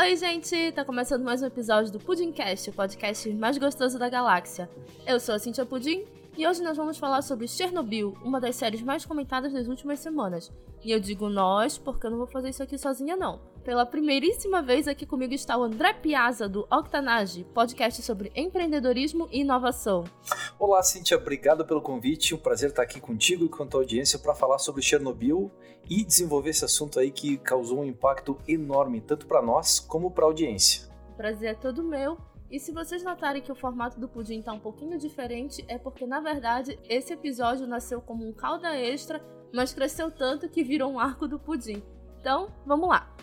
Oi, gente! Tá começando mais um episódio do Pudimcast, o podcast mais gostoso da galáxia. Eu sou a Cintia Pudim e hoje nós vamos falar sobre Chernobyl, uma das séries mais comentadas das últimas semanas. E eu digo nós porque eu não vou fazer isso aqui sozinha, não. Pela primeiríssima vez aqui comigo está o André Piazza, do Octanage, podcast sobre empreendedorismo e inovação. Olá, Cintia, obrigado pelo convite. Um prazer estar aqui contigo e com a tua audiência para falar sobre Chernobyl e desenvolver esse assunto aí que causou um impacto enorme, tanto para nós como para a audiência. O prazer é todo meu. E se vocês notarem que o formato do pudim está um pouquinho diferente, é porque na verdade esse episódio nasceu como um calda extra, mas cresceu tanto que virou um arco do pudim. Então, vamos lá.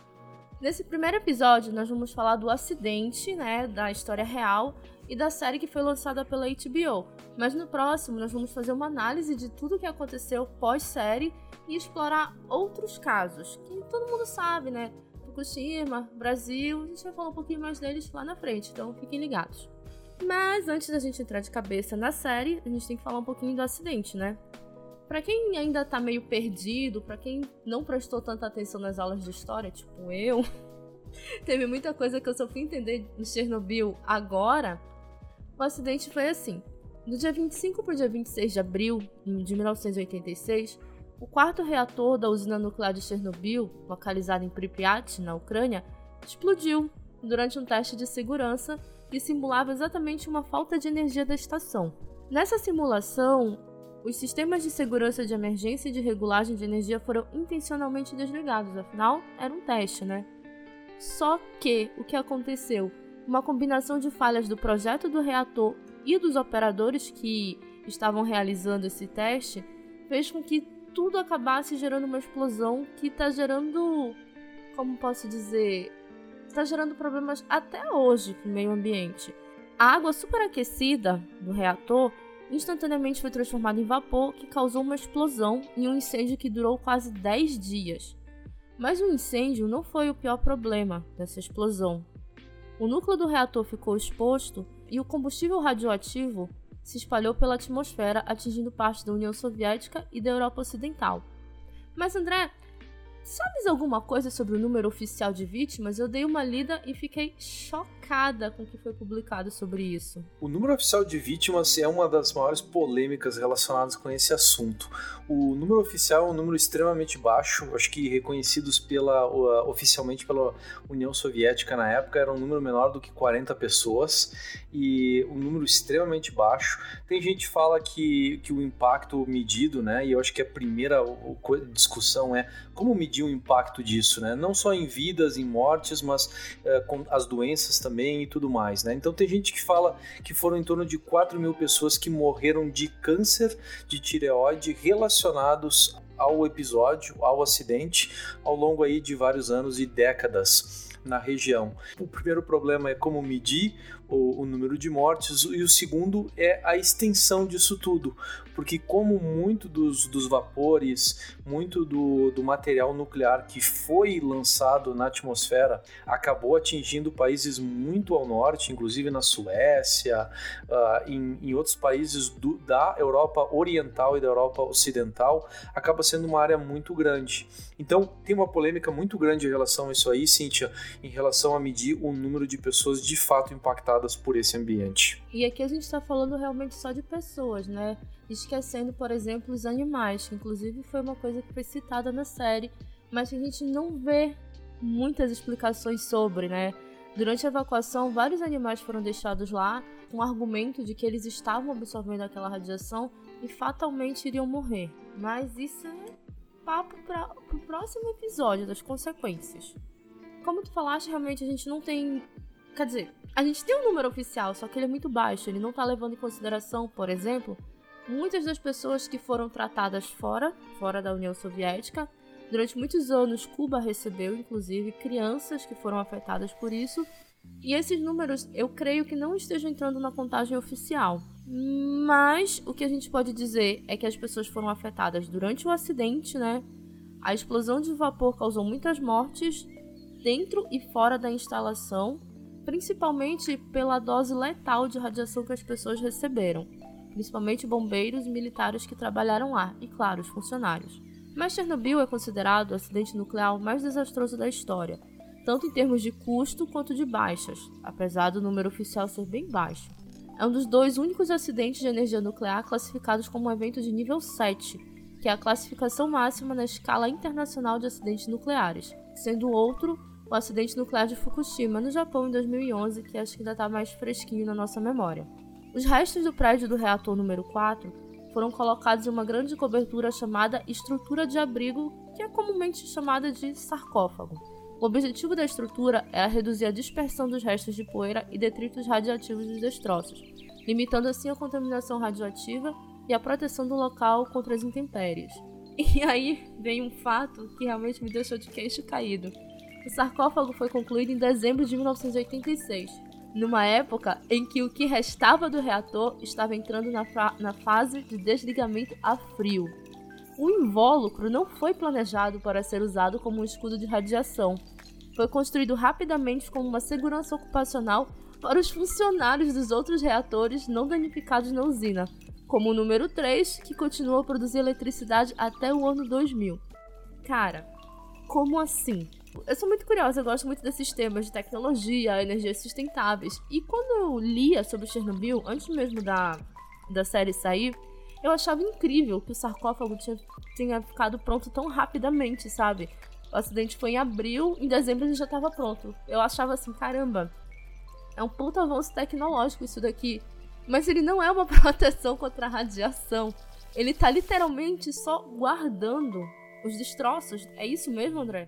Nesse primeiro episódio, nós vamos falar do acidente, né, da história real e da série que foi lançada pela HBO. Mas no próximo, nós vamos fazer uma análise de tudo o que aconteceu pós-série e explorar outros casos, que todo mundo sabe, né? Fukushima, Brasil, a gente vai falar um pouquinho mais deles lá na frente, então fiquem ligados. Mas antes da gente entrar de cabeça na série, a gente tem que falar um pouquinho do acidente, né? Para quem ainda tá meio perdido, para quem não prestou tanta atenção nas aulas de história, tipo eu, teve muita coisa que eu só fui entender no Chernobyl agora. O acidente foi assim: no dia 25 para o dia 26 de abril de 1986, o quarto reator da usina nuclear de Chernobyl, localizado em Pripyat, na Ucrânia, explodiu durante um teste de segurança que simulava exatamente uma falta de energia da estação. Nessa simulação, os sistemas de segurança de emergência e de regulagem de energia foram intencionalmente desligados, afinal, era um teste, né? Só que o que aconteceu? Uma combinação de falhas do projeto do reator e dos operadores que estavam realizando esse teste fez com que tudo acabasse gerando uma explosão que está gerando, como posso dizer, está gerando problemas até hoje para o meio ambiente. A água superaquecida do reator instantaneamente foi transformada em vapor, que causou uma explosão e um incêndio que durou quase 10 dias. Mas o incêndio não foi o pior problema dessa explosão. O núcleo do reator ficou exposto e o combustível radioativo se espalhou pela atmosfera, atingindo parte da União Soviética e da Europa Ocidental. Mas André, sabes alguma coisa sobre o número oficial de vítimas? Eu dei uma lida e fiquei chocada com o que foi publicado sobre isso. O número oficial de vítimas é uma das maiores polêmicas relacionadas com esse assunto. O número oficial é um número extremamente baixo, acho que reconhecidos pela, oficialmente pela União Soviética na época era um número menor do que 40 pessoas e um número extremamente baixo. Tem gente que fala que, que o impacto medido, né, e eu acho que a primeira discussão é como medir o impacto disso, né, não só em vidas, em mortes, mas uh, com as doenças também e tudo mais, né. Então tem gente que fala que foram em torno de 4 mil pessoas que morreram de câncer de tireoide relacionado relacionados ao episódio, ao acidente, ao longo aí de vários anos e décadas na região. O primeiro problema é como medir o, o, número de mortes e o segundo é a extensão disso tudo, porque como muito dos, dos vapores, muito do, do material nuclear que foi lançado na atmosfera acabou atingindo países muito ao norte, inclusive na Suécia, uh, em, em, outros países do, da Europa Oriental e da Europa Ocidental, acaba sendo uma área muito grande. Então tem uma polêmica muito grande em relação a isso aí, Cíntia, em relação a medir o número de pessoas de fato impactadas por esse ambiente. E aqui a gente está falando realmente só de pessoas, né? esquecendo, por exemplo, os animais, que inclusive foi uma coisa que foi citada na série, mas que a gente não vê muitas explicações sobre, né? Durante a evacuação, vários animais foram deixados lá com o argumento de que eles estavam absorvendo aquela radiação e fatalmente iriam morrer. Mas isso é papo para o próximo episódio das consequências. Como tu falaste, realmente a gente não tem. Quer dizer, a gente tem um número oficial, só que ele é muito baixo. Ele não está levando em consideração, por exemplo, muitas das pessoas que foram tratadas fora, fora da União Soviética. Durante muitos anos, Cuba recebeu, inclusive, crianças que foram afetadas por isso. E esses números eu creio que não estejam entrando na contagem oficial. Mas o que a gente pode dizer é que as pessoas foram afetadas durante o acidente, né? A explosão de vapor causou muitas mortes dentro e fora da instalação, principalmente pela dose letal de radiação que as pessoas receberam principalmente bombeiros e militares que trabalharam lá, e claro, os funcionários. Mas Chernobyl é considerado o acidente nuclear mais desastroso da história. tanto em termos de custo quanto de baixas, apesar do número oficial ser bem baixo. É um dos dois únicos acidentes de energia nuclear classificados como um evento de nível 7, que é a classificação máxima na escala internacional de acidentes nucleares, sendo outro o acidente nuclear de Fukushima, no Japão, em 2011, que acho que ainda está mais fresquinho na nossa memória. Os restos do prédio do reator número 4 foram colocados em uma grande cobertura chamada estrutura de abrigo, que é comumente chamada de sarcófago. O objetivo da estrutura é reduzir a dispersão dos restos de poeira e detritos radioativos dos destroços, limitando assim a contaminação radioativa e a proteção do local contra as intempéries. E aí vem um fato que realmente me deixou de queixo caído. O sarcófago foi concluído em dezembro de 1986, numa época em que o que restava do reator estava entrando na, na fase de desligamento a frio. O invólucro não foi planejado para ser usado como um escudo de radiação. Foi construído rapidamente como uma segurança ocupacional para os funcionários dos outros reatores não danificados na usina, como o número 3, que continua a produzir eletricidade até o ano 2000. Cara, como assim? Eu sou muito curiosa, eu gosto muito desses temas de tecnologia, energias sustentáveis. E quando eu lia sobre Chernobyl, antes mesmo da, da série sair, eu achava incrível que o sarcófago tinha, tinha ficado pronto tão rapidamente, sabe? O acidente foi em abril, em dezembro ele já estava pronto. Eu achava assim, caramba, é um puta avanço tecnológico isso daqui. Mas ele não é uma proteção contra a radiação. Ele tá literalmente só guardando os destroços. É isso mesmo, André?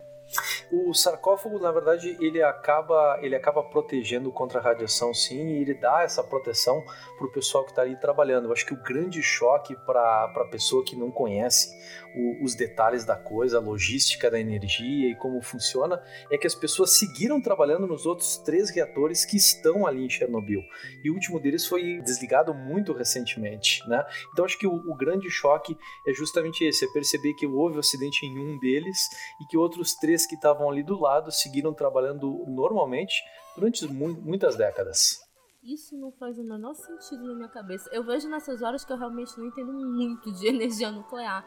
O sarcófago, na verdade, ele acaba, ele acaba protegendo contra a radiação, sim, e ele dá essa proteção para o pessoal que está ali trabalhando. Eu acho que o grande choque para a pessoa que não conhece o, os detalhes da coisa, a logística da energia e como funciona, é que as pessoas seguiram trabalhando nos outros três reatores que estão ali em Chernobyl. E o último deles foi desligado muito recentemente, né? Então acho que o, o grande choque é justamente esse, é perceber que houve um acidente em um deles e que outros três que estavam ali do lado seguiram trabalhando normalmente durante mu muitas décadas. Isso não faz o menor sentido na minha cabeça. Eu vejo nessas horas que eu realmente não entendo muito de energia nuclear.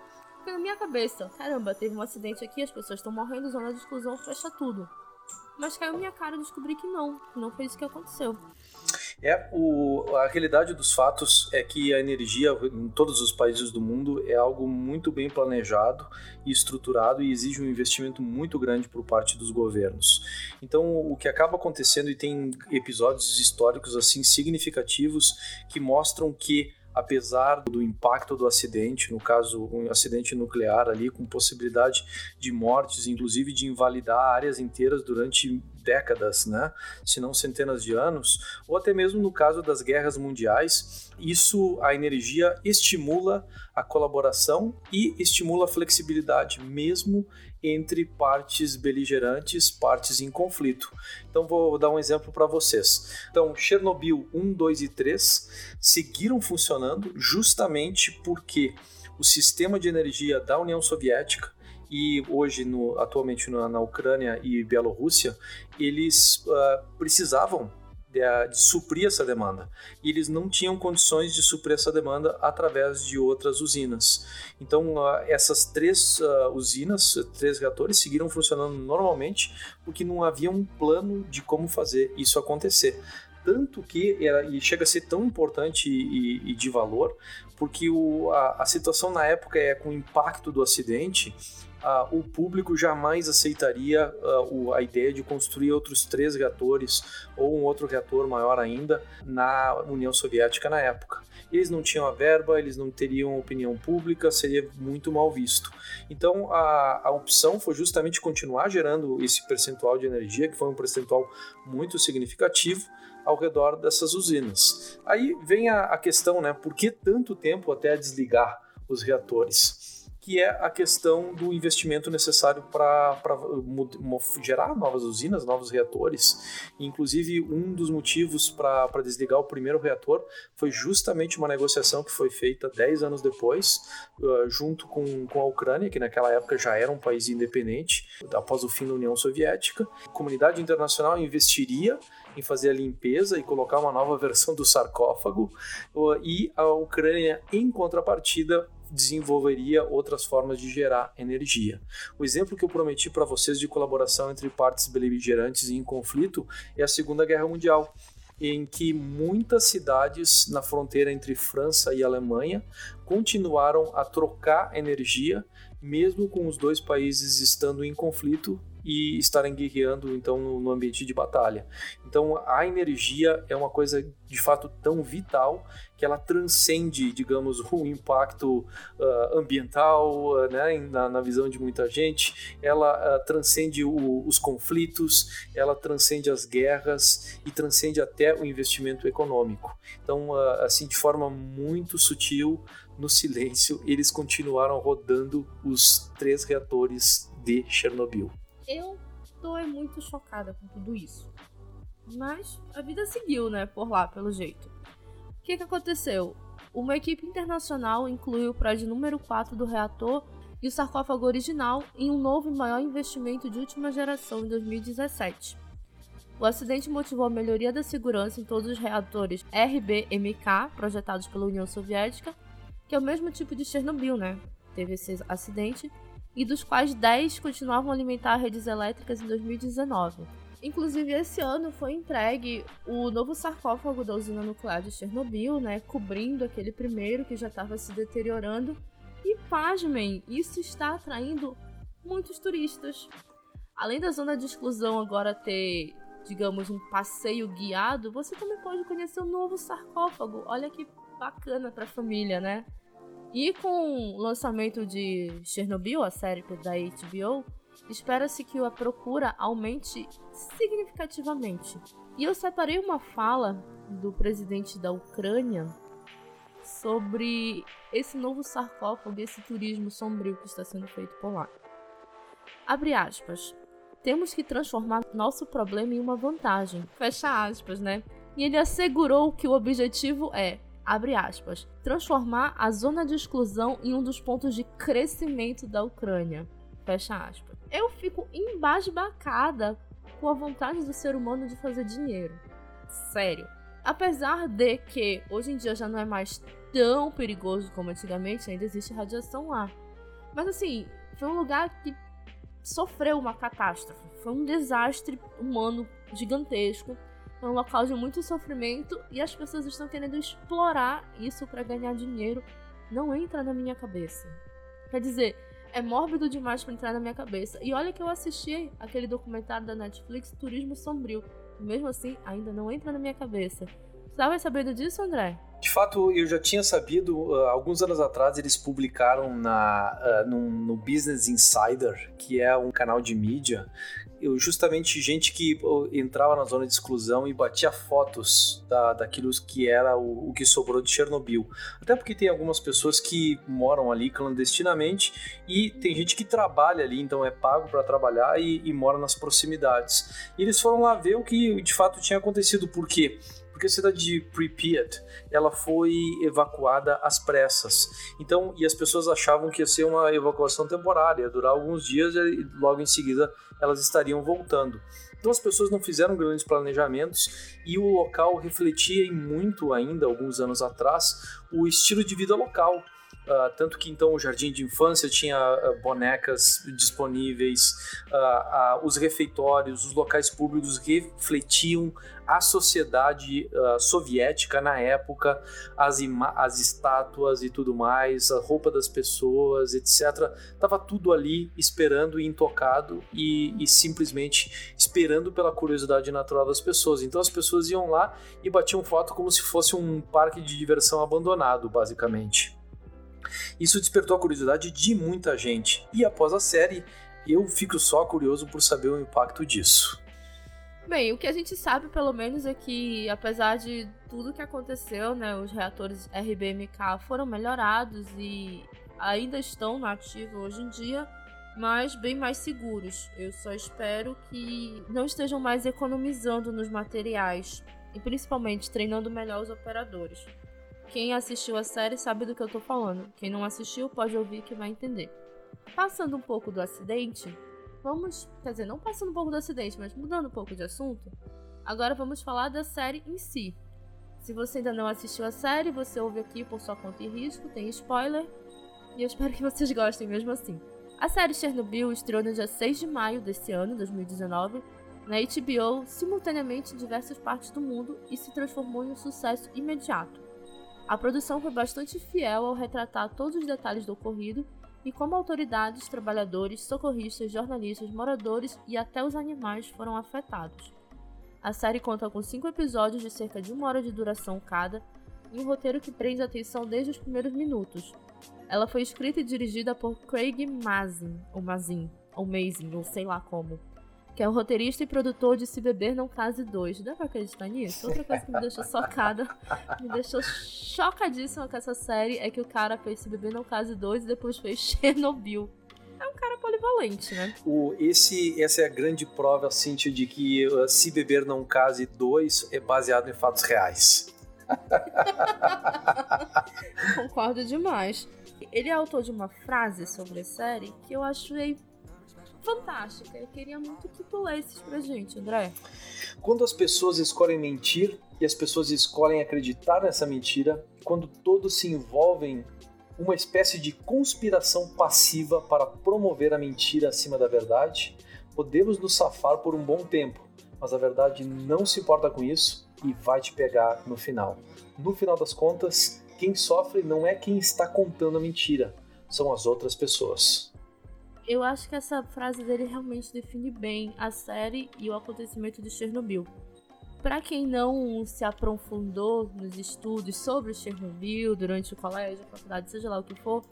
Na minha cabeça, caramba, teve um acidente aqui, as pessoas estão morrendo, zona de exclusão, fecha tudo. Mas caiu minha cara e descobri que não, que não foi isso que aconteceu. É, o, a realidade dos fatos é que a energia em todos os países do mundo é algo muito bem planejado e estruturado e exige um investimento muito grande por parte dos governos. Então, o que acaba acontecendo e tem episódios históricos assim significativos que mostram que apesar do impacto do acidente, no caso um acidente nuclear ali com possibilidade de mortes, inclusive de invalidar áreas inteiras durante décadas, né? se não centenas de anos, ou até mesmo no caso das guerras mundiais, isso a energia estimula a colaboração e estimula a flexibilidade, mesmo entre partes beligerantes, partes em conflito. Então vou dar um exemplo para vocês. Então, Chernobyl 1, 2 e 3 seguiram funcionando justamente porque o sistema de energia da União Soviética e hoje no, atualmente na, na Ucrânia e Bielorrússia, eles uh, precisavam de, de, suprir essa demanda. E eles não tinham condições de suprir essa demanda através de outras usinas. Então, essas três usinas, três reatores, seguiram funcionando normalmente porque não havia um plano de como fazer isso acontecer. Tanto que era, e chega a ser tão importante e, e de valor, porque o, a, a situação na época é com o impacto do acidente uh, o público jamais aceitaria uh, a ideia de construir outros três reatores ou um outro reator maior ainda na União Soviética na época. Eles não tinham a verba, eles não teriam opinião pública, seria muito mal visto. Então a, a opção foi justamente continuar gerando esse percentual de energia, que foi um percentual muito significativo, ao redor dessas usinas. Aí vem a, a questão, né? Por que tanto tempo até desligar os reatores? Que é a questão do investimento necessário para gerar novas usinas, novos reatores. Inclusive, um dos motivos para desligar o primeiro reator foi justamente uma negociação que foi feita 10 anos depois, uh, junto com, com a Ucrânia, que naquela época já era um país independente, após o fim da União Soviética. A comunidade internacional investiria em fazer a limpeza e colocar uma nova versão do sarcófago, uh, e a Ucrânia, em contrapartida, desenvolveria outras formas de gerar energia. O exemplo que eu prometi para vocês de colaboração entre partes beligerantes em conflito é a Segunda Guerra Mundial, em que muitas cidades na fronteira entre França e Alemanha continuaram a trocar energia, mesmo com os dois países estando em conflito e estarem guerreando então no, ambiente de batalha. Então a energia é uma coisa de fato tão vital que ela transcende, digamos, o impacto uh, ambiental, uh, né, na, na, visão de muita gente. Ela uh, transcende o, os conflitos, ela transcende as guerras e transcende até o investimento econômico. Então, assim, de forma muito sutil, no silêncio, eles continuaram rodando os três reatores de Chernobyl. Eu tô é muito chocada com tudo isso. Mas a vida seguiu, né, por lá, pelo jeito. O que, que aconteceu? Uma equipe internacional incluiu o prédio número 4 do reator e o sarcófago original em um novo e maior investimento de última geração em 2017. O acidente motivou a melhoria da segurança em todos os reatores RBMK projetados pela União Soviética, que é o mesmo tipo de Chernobyl, né? Teve esse acidente e dos quais 10 continuavam a alimentar redes elétricas em 2019. Inclusive, esse ano foi entregue o novo sarcófago da usina nuclear de Chernobyl, né, cobrindo aquele primeiro que já estava se deteriorando. E pasmem, isso está atraindo muitos turistas. Além da zona de exclusão agora ter, digamos, um passeio guiado, você também pode conhecer o novo sarcófago. Olha que bacana para a família, né? E com o lançamento de Chernobyl, a série da HBO, espera-se que a procura aumente significativamente. E eu separei uma fala do presidente da Ucrânia sobre esse novo sarcófago, esse turismo sombrio que está sendo feito por lá. Abre aspas. Temos que transformar nosso problema em uma vantagem. Fecha aspas, né? E ele assegurou que o objetivo é abre aspas, transformar a zona de exclusão em um dos pontos de crescimento da Ucrânia, fecha aspas. Eu fico embasbacada com a vontade do ser humano de fazer dinheiro. Sério. Apesar de que hoje em dia já não é mais tão perigoso como antigamente, ainda existe radiação lá. Mas assim, foi um lugar que sofreu uma catástrofe. Foi um desastre humano gigantesco é um local de muito sofrimento e as pessoas estão querendo explorar isso para ganhar dinheiro. Não entra na minha cabeça. Quer dizer, é mórbido demais para entrar na minha cabeça. E olha que eu assisti aquele documentário da Netflix, Turismo Sombrio. Mesmo assim, ainda não entra na minha cabeça. Você estava sabendo disso, André? De fato, eu já tinha sabido, uh, alguns anos atrás eles publicaram na, uh, no, no Business Insider, que é um canal de mídia, eu, justamente gente que entrava na zona de exclusão e batia fotos da, daquilo que era o, o, que sobrou de Chernobyl. Até porque tem algumas pessoas que moram ali clandestinamente e tem gente que trabalha ali, então é pago para trabalhar e, e mora nas proximidades. E eles foram lá ver o que de fato tinha acontecido. Por quê? porque a cidade de Pripyat ela foi evacuada às pressas. Então, e as pessoas achavam que ia ser uma evacuação temporária, ia durar alguns dias e logo em seguida elas estariam voltando. Então as pessoas não fizeram grandes planejamentos e o local refletia muito ainda alguns anos atrás o estilo de vida local. Uh, tanto que então o jardim de infância tinha uh, bonecas disponíveis, uh, os refeitórios, os locais públicos refletiam a sociedade soviética na época, as, as estátuas e tudo mais, a roupa das pessoas, etc. Tava tudo ali esperando e intocado e, e simplesmente esperando pela curiosidade natural das pessoas. Então as pessoas iam lá e batiam foto como se fosse um parque de diversão abandonado, basicamente. Isso despertou a curiosidade de muita gente e após a série eu fico só curioso por saber o impacto disso. Bem, o que a gente sabe, pelo menos, é que, apesar de tudo que aconteceu, né, os reatores RBMK foram melhorados e ainda estão na ativa hoje em dia, mas bem mais seguros. Eu só espero que não estejam mais economizando nos materiais e principalmente treinando melhor os operadores. Quem assistiu a série sabe do que eu tô falando. Quem não assistiu pode ouvir que vai entender. Passando um pouco do acidente, vamos, quer dizer, não passando um pouco do acidente, mas mudando um pouco de assunto, agora vamos falar da série em si. Se você ainda não assistiu a série, você ouve aqui por sua conta e risco, tem spoiler. E eu espero que vocês gostem mesmo assim. A série Chernobyl estreou no dia 6 de maio deste ano, 2019, na HBO simultaneamente em diversas partes do mundo e se transformou em um sucesso imediato. A produção foi bastante fiel ao retratar todos os detalhes do ocorrido e como autoridades, trabalhadores, socorristas, jornalistas, moradores e até os animais foram afetados. A série conta com cinco episódios de cerca de uma hora de duração cada e um roteiro que prende a atenção desde os primeiros minutos. Ela foi escrita e dirigida por Craig Mazin, ou Mazin, ou Mazin, ou sei lá como, que é o roteirista e produtor de Se Beber Não Case 2. Dá pra acreditar nisso? Outra coisa que me deixou socada, me deixou chocadíssima com essa série é que o cara fez Se Beber Não Case 2 e depois fez Chernobyl. É um cara polivalente, né? O, esse, essa é a grande prova, Cintia, de que uh, Se Beber Não Case 2 é baseado em fatos reais. Concordo demais. Ele é autor de uma frase sobre a série que eu achei fantástica. Eu queria muito que tu lesses pra gente, André. Quando as pessoas escolhem mentir e as pessoas escolhem acreditar nessa mentira, quando todos se envolvem uma espécie de conspiração passiva para promover a mentira acima da verdade, podemos nos safar por um bom tempo, mas a verdade não se importa com isso e vai te pegar no final. No final das contas, quem sofre não é quem está contando a mentira, são as outras pessoas eu acho que essa frase dele realmente define bem a série e o acontecimento de Chernobyl. Para quem não se aprofundou nos estudos sobre Chernobyl durante o colégio, a faculdade, seja lá o que for,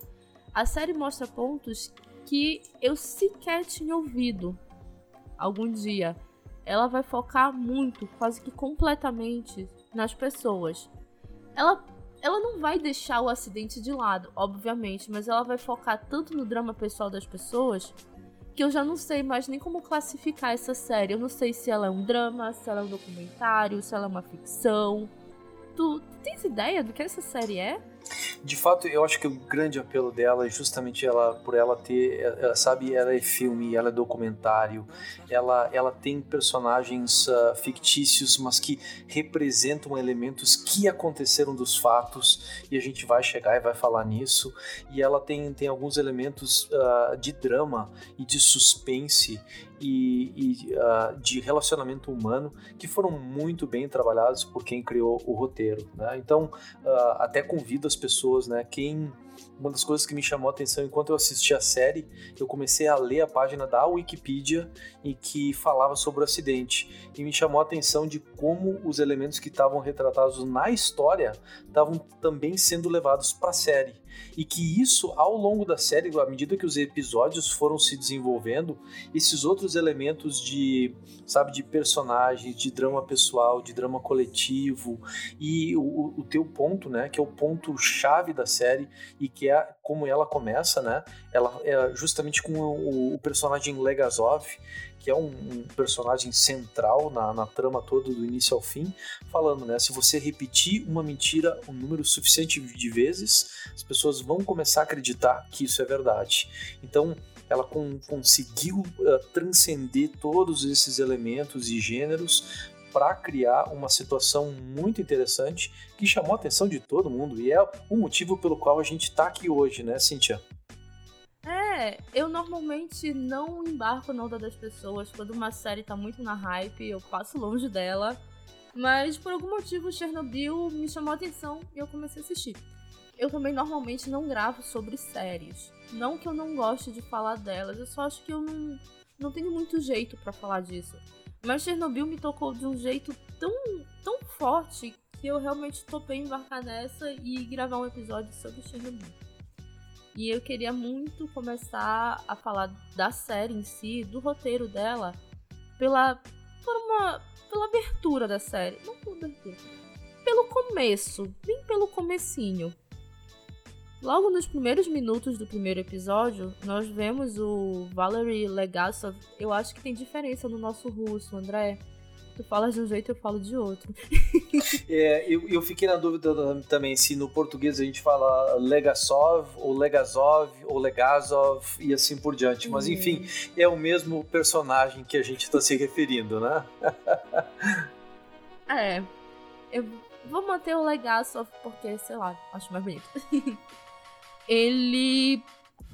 a série mostra pontos que eu sequer tinha ouvido algum dia. Ela vai focar muito, quase que completamente, nas pessoas. Ela ela não vai deixar o acidente de lado, obviamente, mas ela vai focar tanto no drama pessoal das pessoas que eu já não sei mais nem como classificar essa série. Eu não sei se ela é um drama, se ela é um documentário, se ela é uma ficção. Tu, tu tens ideia do que essa série é? De fato, eu acho que o grande apelo dela é justamente ela por ela ter, ela, sabe, ela é filme, ela é documentário, ela, ela tem personagens uh, fictícios, mas que representam elementos que aconteceram dos fatos e a gente vai chegar e vai falar nisso. E ela tem, tem alguns elementos uh, de drama e de suspense e, e uh, de relacionamento humano que foram muito bem trabalhados por quem criou o roteiro. Né? Então, até convido as pessoas, né? Quem uma das coisas que me chamou a atenção enquanto eu assisti a série, eu comecei a ler a página da Wikipedia em que falava sobre o acidente. E me chamou a atenção de como os elementos que estavam retratados na história estavam também sendo levados para a série. E que isso ao longo da série, à medida que os episódios foram se desenvolvendo, esses outros elementos de, sabe, de personagens, de drama pessoal, de drama coletivo e o, o teu ponto, né, que é o ponto chave da série e que é como ela começa, né? Ela é justamente com o, o personagem Legazov, que é um, um personagem central na, na, trama toda do início ao fim, falando, né? Se você repetir uma mentira um número suficiente de vezes, as pessoas vão começar a acreditar que isso é verdade. Então, ela com, conseguiu uh, transcender todos esses elementos e gêneros para criar uma situação muito interessante que chamou a atenção de todo mundo e é o motivo pelo qual a gente está aqui hoje, né, Cíntia? É, eu normalmente não embarco na onda das pessoas quando uma série tá muito na hype, eu passo longe dela. Mas por algum motivo Chernobyl me chamou a atenção e eu comecei a assistir. Eu também normalmente não gravo sobre séries. Não que eu não goste de falar delas, eu só acho que eu não, não tenho muito jeito para falar disso. Mas Chernobyl me tocou de um jeito tão, tão forte que eu realmente topei embarcar nessa e gravar um episódio sobre Chernobyl. E eu queria muito começar a falar da série em si, do roteiro dela, pela, por uma, pela abertura da série. Não pela abertura. Pelo começo, bem pelo comecinho. Logo nos primeiros minutos do primeiro episódio, nós vemos o Valery Legasov. Eu acho que tem diferença no nosso russo, André. Tu falas de um jeito, eu falo de outro. é, eu, eu fiquei na dúvida também se no português a gente fala Legasov, ou Legazov, ou Legazov e assim por diante. Mas hum. enfim, é o mesmo personagem que a gente está se referindo, né? é. Eu vou manter o Legasov porque, sei lá, acho mais bonito. ele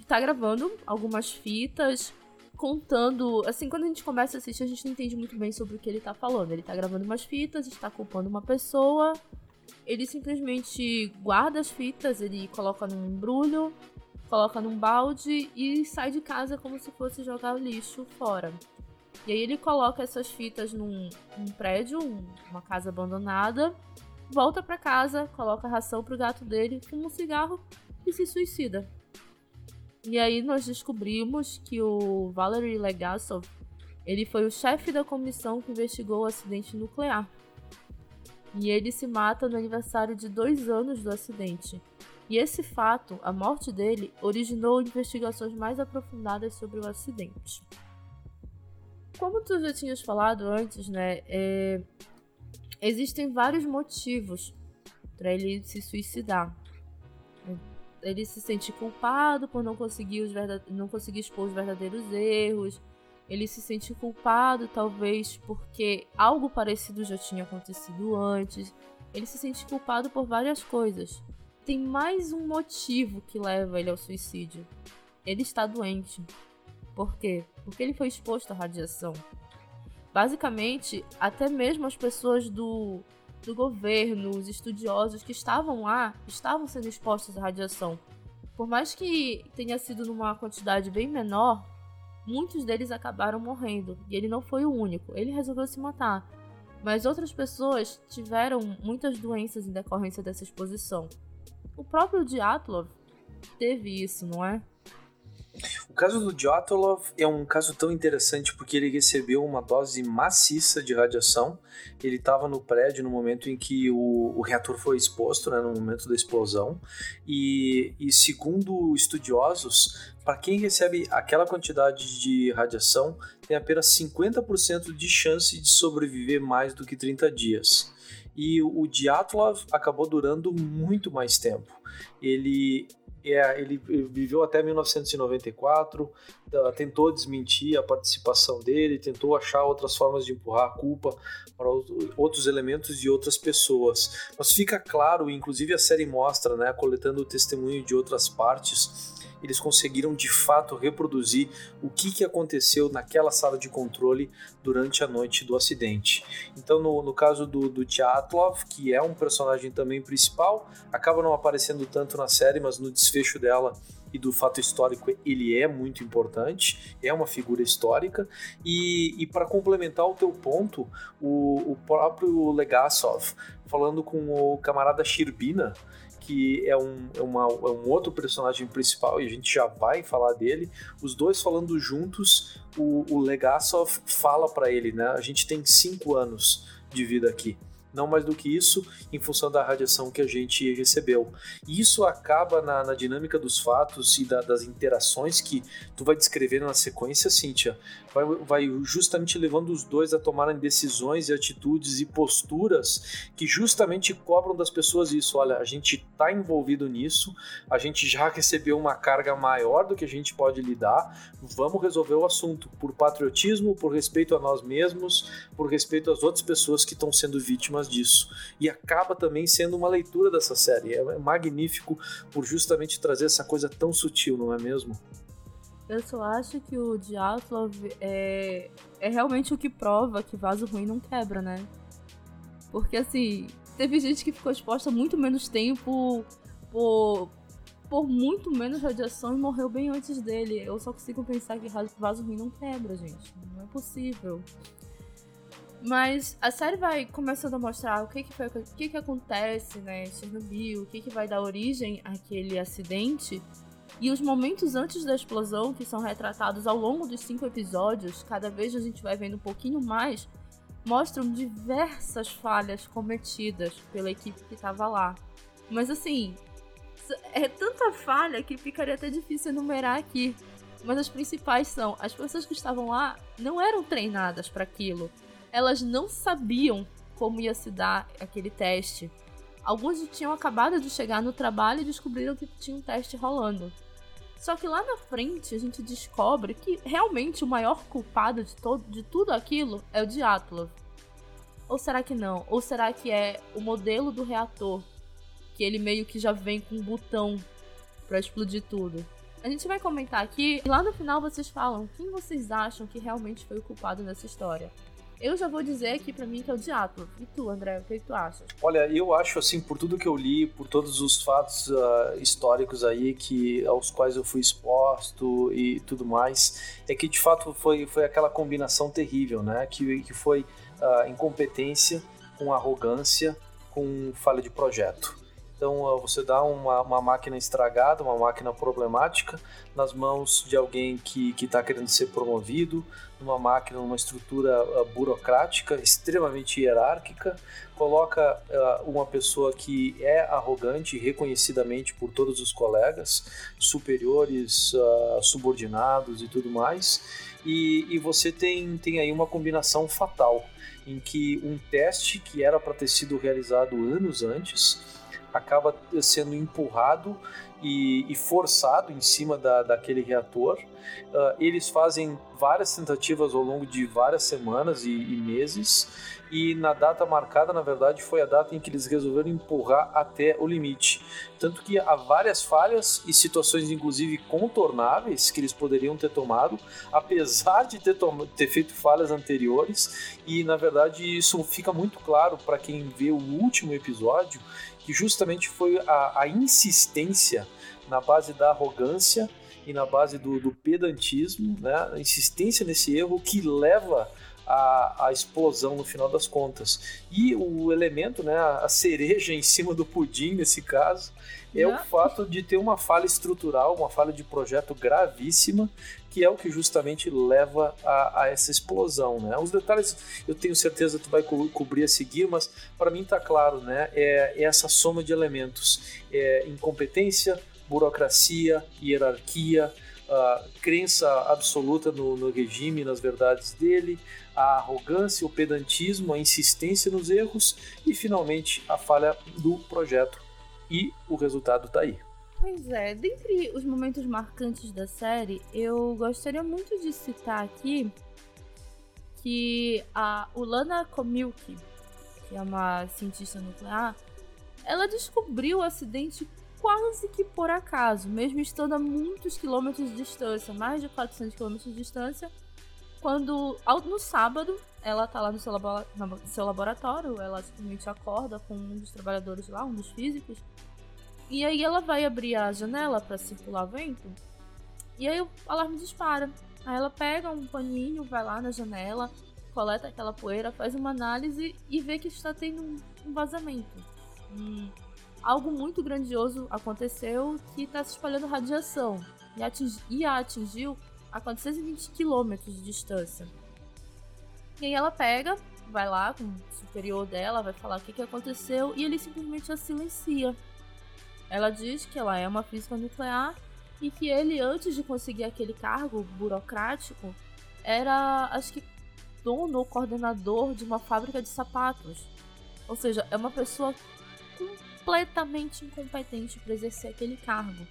tá gravando algumas fitas contando, assim, quando a gente começa a assistir, a gente não entende muito bem sobre o que ele tá falando. Ele tá gravando umas fitas, está culpando uma pessoa, ele simplesmente guarda as fitas, ele coloca num embrulho, coloca num balde e sai de casa como se fosse jogar lixo fora. E aí ele coloca essas fitas num, num prédio, uma casa abandonada, volta para casa, coloca ração pro gato dele, fuma um cigarro e se suicida. E aí nós descobrimos que o Valery Legasov, ele foi o chefe da comissão que investigou o acidente nuclear. E ele se mata no aniversário de dois anos do acidente. E esse fato, a morte dele, originou investigações mais aprofundadas sobre o acidente. Como tu já tinhas falado antes, né? É... Existem vários motivos para ele se suicidar ele se sente culpado por não conseguir, os verdade... não conseguir expor os verdadeiros erros. Ele se sente culpado, talvez, porque algo parecido já tinha acontecido antes. Ele se sente culpado por várias coisas. Tem mais um motivo que leva ele ao suicídio. Ele está doente. Por quê? Porque ele foi exposto à radiação. Basicamente, até mesmo as pessoas do do governo, os estudiosos que estavam lá, estavam sendo expostos à radiação. Por mais que tenha sido numa quantidade bem menor, muitos deles acabaram morrendo. E ele não foi o único, ele resolveu se matar. Mas outras pessoas tiveram muitas doenças em decorrência dessa exposição. O próprio Diatlov teve isso, não é? O caso do Dyatlov é um caso tão interessante porque ele recebeu uma dose maciça de radiação. Ele estava no prédio no momento em que o, o reator foi exposto, né, no momento da explosão. E, e segundo estudiosos, para quem recebe aquela quantidade de radiação, tem apenas 50% de chance de sobreviver mais do que 30 dias. E o Dyatlov acabou durando muito mais tempo. Ele é, ele viveu até 1994, tentou desmentir a participação dele, tentou achar outras formas de empurrar a culpa para outros elementos e outras pessoas. Mas fica claro, inclusive a série mostra, né, coletando o testemunho de outras partes, eles conseguiram de fato reproduzir o que, que aconteceu naquela sala de controle durante a noite do acidente. Então, no, no caso do, do Tyatlov, que é um personagem também principal, acaba não aparecendo tanto na série, mas no desfecho dela e do fato histórico ele é muito importante, é uma figura histórica. E, e para complementar o teu ponto, o, o próprio Legasov, falando com o camarada Shirbina, que é um, é, uma, é um outro personagem principal e a gente já vai falar dele. Os dois falando juntos, o, o Legasov fala para ele, né? A gente tem cinco anos de vida aqui não mais do que isso, em função da radiação que a gente recebeu. E isso acaba na, na dinâmica dos fatos e da, das interações que tu vai descrevendo na sequência, Cíntia, vai, vai justamente levando os dois a tomarem decisões e atitudes e posturas que justamente cobram das pessoas isso. Olha, a gente está envolvido nisso, a gente já recebeu uma carga maior do que a gente pode lidar, vamos resolver o assunto por patriotismo, por respeito a nós mesmos, por respeito às outras pessoas que estão sendo vítimas disso. E acaba também sendo uma leitura dessa série. É magnífico por justamente trazer essa coisa tão sutil, não é mesmo? Eu só acho que o Diatlov é, é realmente o que prova que vaso ruim não quebra, né? Porque assim, teve gente que ficou exposta muito menos tempo por, por muito menos radiação e morreu bem antes dele. Eu só consigo pensar que vaso ruim não quebra, gente. Não é possível. Mas a série vai começando a mostrar o que que, foi, o que, que acontece, né, Chernobyl, o que que vai dar origem àquele acidente. E os momentos antes da explosão, que são retratados ao longo dos cinco episódios, cada vez a gente vai vendo um pouquinho mais, mostram diversas falhas cometidas pela equipe que estava lá. Mas assim, é tanta falha que ficaria até difícil enumerar aqui. Mas as principais são: as pessoas que estavam lá não eram treinadas para aquilo elas não sabiam como ia se dar aquele teste. Alguns tinham acabado de chegar no trabalho e descobriram que tinha um teste rolando. Só que lá na frente a gente descobre que realmente o maior culpado de, todo, de tudo aquilo é o Diatlov. Ou será que não? Ou será que é o modelo do reator? Que ele meio que já vem com um botão para explodir tudo. A gente vai comentar aqui e lá no final vocês falam quem vocês acham que realmente foi o culpado nessa história. Eu já vou dizer aqui para mim que é o Diablo. E tu, André, o que tu achas? Olha, eu acho assim, por tudo que eu li, por todos os fatos uh, históricos aí que aos quais eu fui exposto e tudo mais, é que de fato foi, foi aquela combinação terrível, né? Que, que foi uh, incompetência com arrogância, com falha de projeto. Então você dá uma, uma, máquina estragada, uma máquina problemática, nas mãos de alguém que está querendo ser promovido, numa máquina, numa estrutura uh, burocrática extremamente hierárquica, coloca uh, uma pessoa que é arrogante reconhecidamente por todos os colegas, superiores, uh, subordinados e tudo mais, e, e você tem, tem aí uma combinação fatal em que um teste que era para ter sido realizado anos antes acaba sendo empurrado e, e forçado em cima da, daquele reator. Uh, eles fazem várias tentativas ao longo de várias semanas e, e, meses, e na data marcada, na verdade, foi a data em que eles resolveram empurrar até o limite. Tanto que há várias falhas e situações, inclusive contornáveis, que eles poderiam ter tomado, apesar de ter, ter feito falhas anteriores, e na verdade isso fica muito claro para quem vê o último episódio que justamente foi a, a insistência na base da arrogância e na base do, do pedantismo, né? a insistência nesse erro que leva a, a, explosão no final das contas. E o elemento, né, a cereja em cima do pudim nesse caso, é Não. o fato de ter uma falha estrutural, uma falha de projeto gravíssima, que é o que justamente leva a, a essa explosão, né? Os detalhes eu tenho certeza que tu vai co cobrir a seguir, mas para mim está claro, né? É, é, essa soma de elementos, é incompetência, burocracia, hierarquia, crença absoluta no, no regime, nas verdades dele, a arrogância, o pedantismo, a insistência nos erros e finalmente a falha do projeto. E o resultado está aí. Pois é, dentre os momentos marcantes da série, eu gostaria muito de citar aqui que a Ulana Komilki, que é uma cientista nuclear, ela descobriu o acidente quase que por acaso, mesmo estando a muitos quilômetros de distância, mais de 400 quilômetros de distância, quando no sábado ela tá lá no seu, no seu laboratório, ela simplesmente acorda com um dos trabalhadores lá, um dos físicos, e aí ela vai abrir a janela para circular vento, e aí o alarme dispara. Aí ela pega um paninho, vai lá na janela, coleta aquela poeira, faz uma análise e vê que está tendo um vazamento. Algo muito grandioso aconteceu que está se espalhando radiação e, atingi e a atingiu a 420 quilômetros de distância. E aí ela pega, vai lá com o superior dela, vai falar o que, que aconteceu e ele simplesmente a silencia. Ela diz que ela é uma física nuclear e que ele, antes de conseguir aquele cargo burocrático, era, acho que, dono ou coordenador de uma fábrica de sapatos. Ou seja, é uma pessoa completamente incompetente para exercer aquele cargo.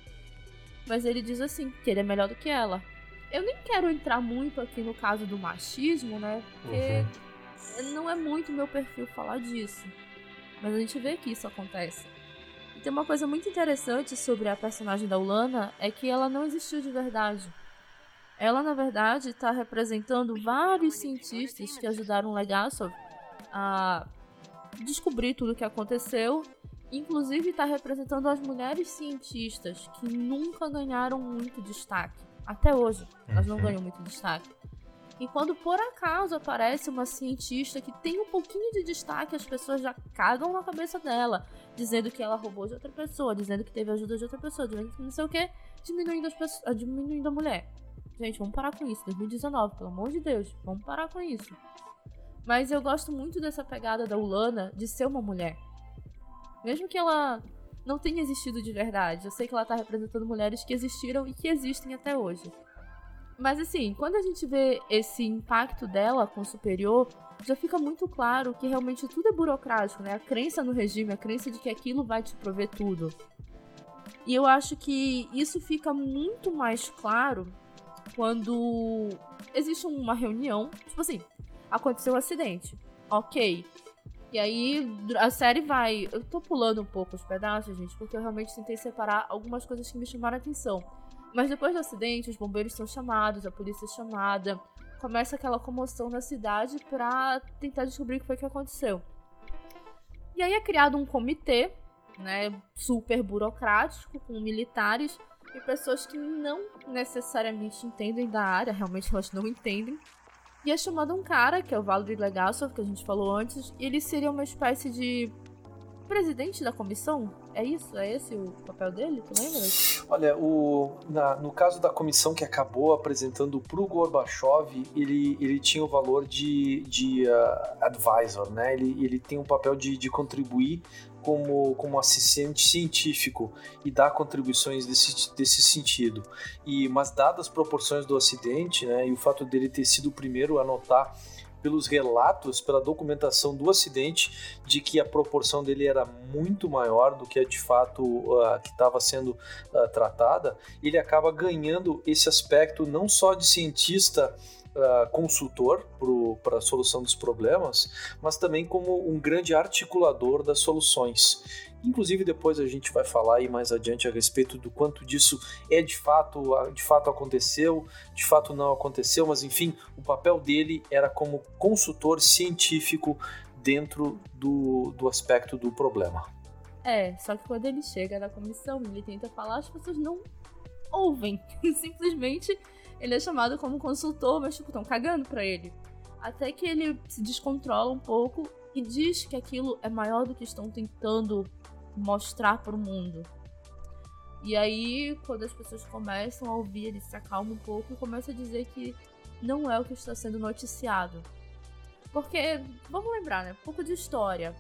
Mas ele diz assim, que ele é melhor do que ela. Eu nem quero entrar muito aqui no caso do machismo, né? Porque uhum. não é muito meu perfil falar disso. Mas a gente vê que isso acontece. E tem uma coisa muito interessante sobre a personagem da Ulana é que ela não existiu de verdade. Ela, na verdade, está representando vários cientistas que ajudaram Legasov a descobrir tudo o que aconteceu. Inclusive, está representando as mulheres cientistas que nunca ganharam muito destaque. Até hoje, elas não uhum. ganham muito destaque. E quando por acaso aparece uma cientista que tem um pouquinho de destaque, as pessoas já cagam na cabeça dela, dizendo que ela roubou de outra pessoa, dizendo que teve ajuda de outra pessoa, dizendo que não sei o que, diminuindo, as pessoas, ah, diminuindo a mulher. Gente, vamos parar com isso. 2019, pelo amor de Deus, vamos parar com isso. Mas eu gosto muito dessa pegada da Ulana de ser uma mulher. Mesmo que ela não tenha existido de verdade. Eu sei que ela tá representando mulheres que existiram e que existem até hoje. Mas assim, quando a gente vê esse impacto dela com o superior, já fica muito claro que realmente tudo é burocrático, né? A crença no regime, a crença de que aquilo vai te prover tudo. E eu acho que isso fica muito mais claro quando existe uma reunião, tipo assim, aconteceu um acidente. Ok, E aí a série vai. Eu tô pulando um pouco os pedaços, gente, porque eu realmente tentei separar algumas coisas que me chamaram a atenção. Mas depois do acidente, os bombeiros são chamados, a polícia é chamada, começa aquela comoção na cidade pra tentar descobrir o que foi que aconteceu. E aí é criado um comitê, né, super burocrático, com militares e pessoas que não necessariamente entendem da área, realmente elas não entendem. E é chamado um cara, que é o Valery Legasov, que a gente falou antes, e ele seria uma espécie de presidente da comissão? É isso? É esse o papel dele? Tu lembra? Olha, o, na, no caso da comissão que acabou apresentando para o Gorbachev, ele, ele tinha o valor de, de uh, advisor, né? Ele, ele tem um papel de, de contribuir como, como assistente científico e dar contribuições desse, desse sentido. E mas dadas as proporções do acidente, né, e o fato dele ter sido o primeiro a notar pelos relatos, pela documentação do acidente, de que a proporção dele era muito maior do que a de fato uh, que estava sendo uh, tratada, ele acaba ganhando esse aspecto não só de cientista uh, consultor para a solução dos problemas, mas também como um grande articulador das soluções. Inclusive depois a gente vai falar aí mais adiante a respeito do quanto disso é de fato, de fato aconteceu, de fato não aconteceu, mas enfim, o papel dele era como consultor científico dentro do, do aspecto do problema. É, só que quando ele chega na comissão, ele tenta falar, as pessoas não ouvem. Simplesmente ele é chamado como consultor, mas tipo, estão cagando pra ele. Até que ele se descontrola um pouco e diz que aquilo é maior do que estão tentando mostrar para o mundo. E aí, quando as pessoas começam a ouvir, ele se acalma um pouco e começa a dizer que não é o que está sendo noticiado. Porque, vamos lembrar, né? Um pouco de história.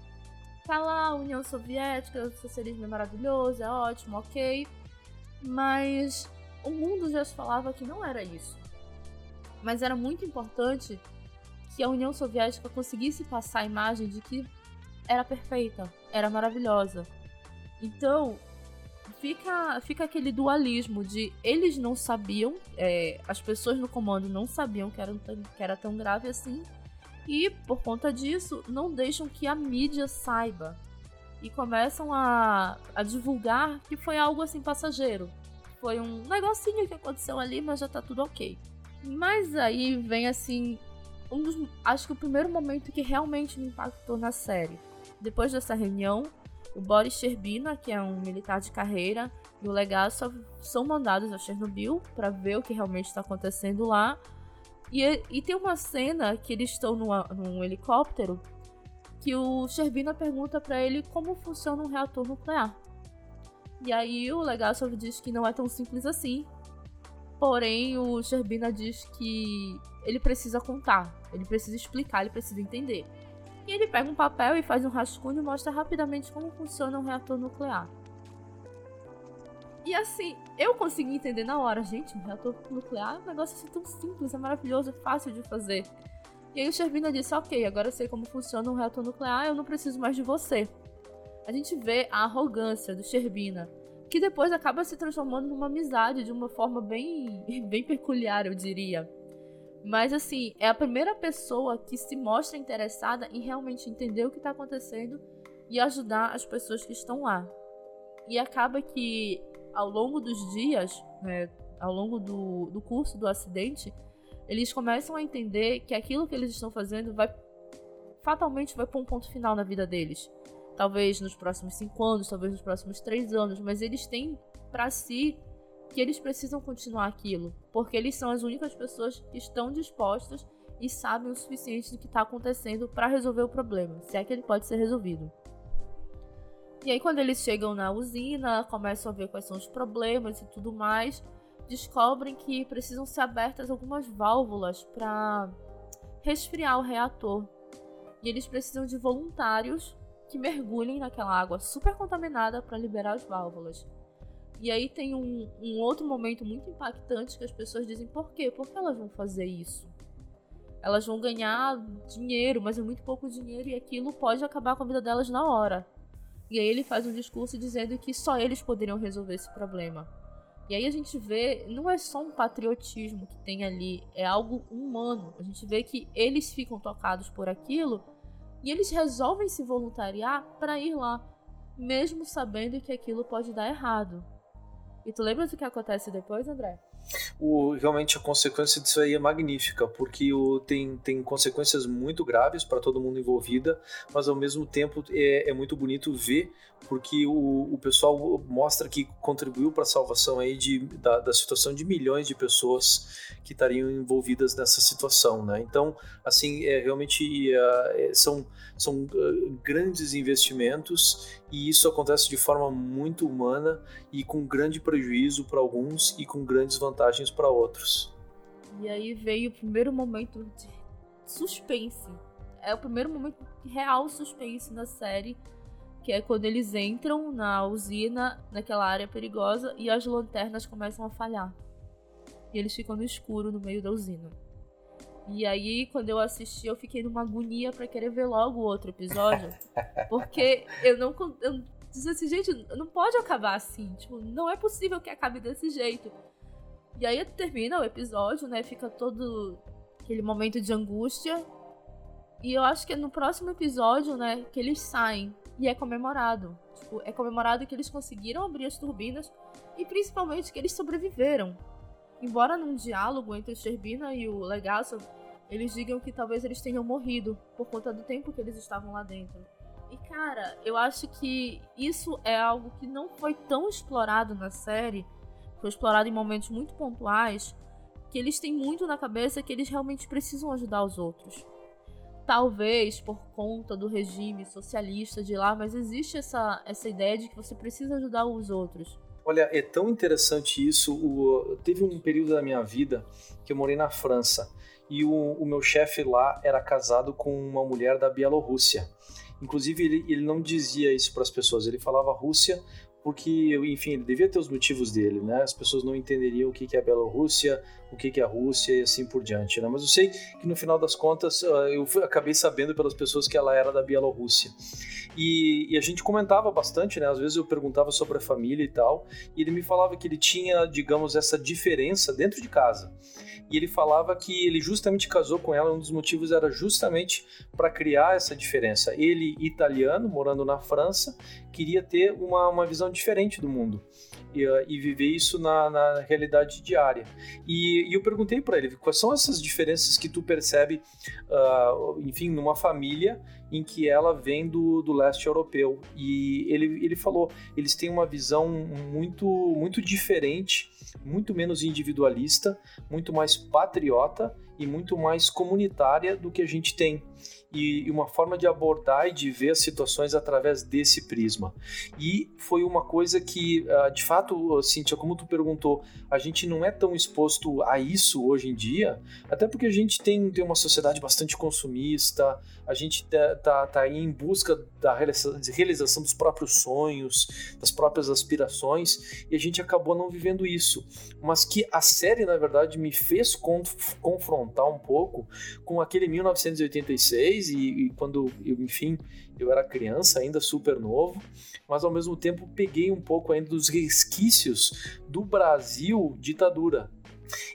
Tá lá a União Soviética, o socialismo é maravilhoso, é ótimo, ok. Mas o mundo já falava que não era isso. Mas era muito importante que a União Soviética conseguisse passar a imagem de que era perfeita, era maravilhosa. Então, fica, fica aquele dualismo de eles não sabiam, é, as pessoas no comando não sabiam que era, que era tão grave assim, e por conta disso não deixam que a mídia saiba. E começam a, a divulgar que foi algo assim passageiro. Foi um negocinho que aconteceu ali, mas já tá tudo ok. Mas aí vem assim. Um dos, acho que o primeiro momento que realmente me impactou na série. Depois dessa reunião, o Boris Sherbina, que é um militar de carreira, e o Legasov são mandados a Chernobyl para ver o que realmente está acontecendo lá. E, e, tem uma cena que eles estão numa, num helicóptero que o Sherbina pergunta para ele como funciona um reator nuclear. E aí o Legasov diz que não é tão simples assim. Porém, o Sherbina diz que ele precisa contar, ele precisa explicar, ele precisa entender. E ele pega um papel e faz um rascunho e mostra rapidamente como funciona um reator nuclear. E assim, eu consegui entender na hora, gente, um reator nuclear é um negócio assim tão simples, é maravilhoso, é fácil de fazer. E aí o Shervina disse, ok, agora eu sei como funciona um reator nuclear, eu não preciso mais de você. A gente vê a arrogância do Sherbina, que depois acaba se transformando numa amizade de uma forma bem, bem peculiar, eu diria. Mas assim, é a primeira pessoa que se mostra interessada em realmente entender o que está acontecendo e ajudar as pessoas que estão lá. E acaba que ao longo dos dias, né, ao longo do, do curso do acidente, eles começam a entender que aquilo que eles estão fazendo vai fatalmente vai pôr um ponto final na vida deles. Talvez nos próximos cinco anos, talvez nos próximos três anos, mas eles têm para si que eles precisam continuar aquilo, porque eles são as únicas pessoas que estão dispostas e sabem o suficiente do que está acontecendo para resolver o problema, se é que ele pode ser resolvido. E aí, quando eles chegam na usina, começam a ver quais são os problemas e tudo mais, descobrem que precisam ser abertas algumas válvulas para resfriar o reator. E eles precisam de voluntários que mergulhem naquela água super contaminada para liberar as válvulas. E aí tem um, um outro momento muito impactante que as pessoas dizem: por quê? Por que elas vão fazer isso? Elas vão ganhar dinheiro, mas é muito pouco dinheiro e aquilo pode acabar com a vida delas na hora. E aí ele faz um discurso dizendo que só eles poderiam resolver esse problema. E aí a gente vê, não é só um patriotismo que tem ali, é algo humano. A gente vê que eles ficam tocados por aquilo E eles resolvem se voluntariar para ir lá, mesmo sabendo que aquilo pode dar errado. E tu lembra do que acontece depois, André? o, realmente a consequência disso aí é magnífica, porque o, tem, tem consequências muito graves para todo mundo envolvida, mas ao mesmo tempo é, é muito bonito ver, porque o, o pessoal mostra que contribuiu para a salvação aí de, da, da situação de milhões de pessoas que estariam envolvidas nessa situação, né? Então, assim, é, realmente é, são, são uh, grandes investimentos e isso acontece de forma muito humana e com grande prejuízo para alguns e com grandes vantagens para outros. E aí veio o primeiro momento de suspense. É o primeiro momento real suspense na série, que é quando eles entram na usina, naquela área perigosa, e as lanternas começam a falhar. E eles ficam no escuro no meio da usina. E aí, quando eu assisti, eu fiquei numa agonia para querer ver logo o outro episódio. Porque eu não. Eu disse assim, gente, não pode acabar assim. Tipo, não é possível que acabe desse jeito. E aí termina o episódio, né? Fica todo aquele momento de angústia. E eu acho que é no próximo episódio, né, que eles saem. E é comemorado. Tipo, é comemorado que eles conseguiram abrir as turbinas. E principalmente que eles sobreviveram. Embora num diálogo entre Sherbina e o Legasso, eles digam que talvez eles tenham morrido por conta do tempo que eles estavam lá dentro. E cara, eu acho que isso é algo que não foi tão explorado na série, foi explorado em momentos muito pontuais, que eles têm muito na cabeça que eles realmente precisam ajudar os outros. Talvez por conta do regime socialista de lá, mas existe essa, essa ideia de que você precisa ajudar os outros. Olha, é tão interessante isso. O, teve um período da minha vida que eu morei na França e o, o meu chefe lá era casado com uma mulher da Bielorrússia. Inclusive, ele, ele não dizia isso para as pessoas, ele falava Rússia porque, enfim, ele devia ter os motivos dele, né? As pessoas não entenderiam o que é a Bielorrússia, o que é a Rússia e assim por diante, né? Mas eu sei que no final das contas ah, eu acabei sabendo pelas pessoas que ela era da Bielorrússia. E, e, a gente comentava bastante, né? Às vezes eu perguntava sobre a família e tal, e ele me falava que ele tinha, digamos, essa diferença dentro de casa. E ele falava que ele justamente casou com ela, um dos motivos era justamente para criar essa diferença. Ele, italiano, morando na França, queria ter uma, uma visão diferente do mundo e, uh, e viver isso na, na, realidade diária. E, e eu perguntei para ele quais são essas diferenças que tu percebe, uh, enfim, numa família em que ela vem do, do leste europeu. E ele, ele falou, eles têm uma visão muito, muito diferente, muito menos individualista, muito mais patriota e muito mais comunitária do que a gente tem e, uma forma de abordar e de ver as situações através desse prisma. E foi uma coisa que, ah, de fato, Cíntia, como tu perguntou, a gente não é tão exposto a isso hoje em dia, até porque a gente tem, tem uma sociedade bastante consumista, a gente tá, tá, tá aí em busca da realização dos próprios sonhos, das próprias aspirações, e a gente acabou não vivendo isso. Mas que a série, na verdade, me fez conf confrontar um pouco com aquele 1986 e, e quando, eu, enfim, eu era criança, ainda super novo, mas ao mesmo tempo peguei um pouco ainda dos resquícios do Brasil ditadura.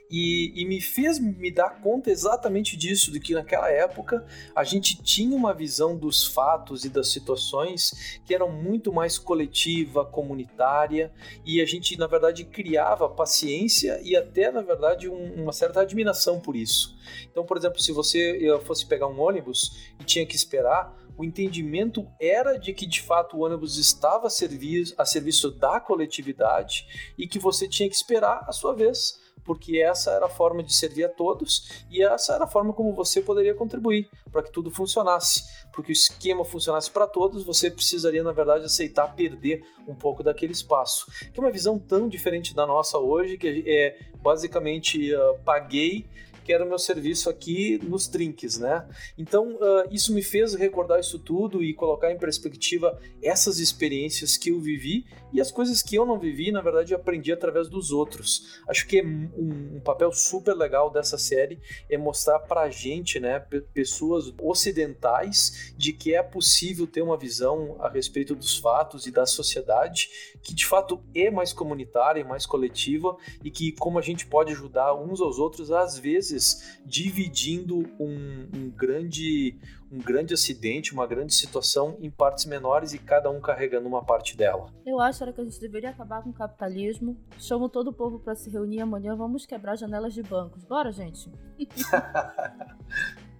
E, e, me fez me dar conta exatamente disso, de que naquela época a gente tinha uma visão dos fatos e das situações que eram muito mais coletiva, comunitária, e a gente, na verdade, criava paciência e até, na verdade, um, uma certa admiração por isso. Então, por exemplo, se você fosse pegar um ônibus e tinha que esperar, o entendimento era de que de fato o ônibus estava a serviço, a serviço da coletividade e que você tinha que esperar a sua vez porque essa era a forma de servir a todos e essa era a forma como você poderia contribuir para que tudo funcionasse. Porque o esquema funcionasse para todos, você precisaria, na verdade, aceitar perder um pouco daquele espaço. Que é uma visão tão diferente da nossa hoje, que é basicamente uh, paguei que era o meu serviço aqui nos trinques, né? Então, uh, isso me fez recordar isso tudo e colocar em perspectiva essas experiências que eu vivi e as coisas que eu não vivi, na verdade, aprendi através dos outros. Acho que é um, um papel super legal dessa série é mostrar pra gente, né, pessoas ocidentais, de que é possível ter uma visão a respeito dos fatos e da sociedade que de fato é mais comunitária, mais coletiva e que como a gente pode ajudar uns aos outros às vezes dividindo um, um, grande um grande acidente, uma grande situação em partes menores e cada um carregando uma parte dela. Eu acho que a gente deveria acabar com o capitalismo. Chamo todo o povo para se reunir amanhã, vamos quebrar janelas de bancos. Bora, gente.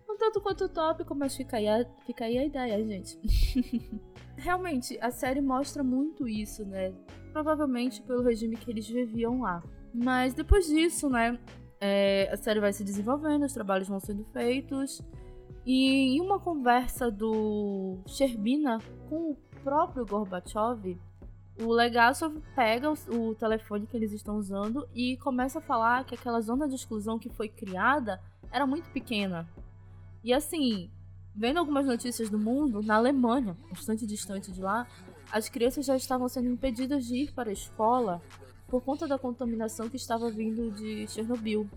Não tanto quanto utópico, mas fica aí a, fica aí a ideia, gente. Realmente, a série mostra muito isso, né? Provavelmente pelo regime que eles viviam lá. Mas depois disso, né? É, a série vai se desenvolvendo, os trabalhos vão sendo feitos. E em uma conversa do Sherbina com o próprio Gorbachev, o Legasov pega o, telefone que eles estão usando e começa a falar que aquela zona de exclusão que foi criada era muito pequena. E assim, vendo algumas notícias do mundo, na Alemanha, bastante distante de lá, as crianças já estavam sendo impedidas de ir para a escola por conta da contaminação que estava vindo de Chernobyl.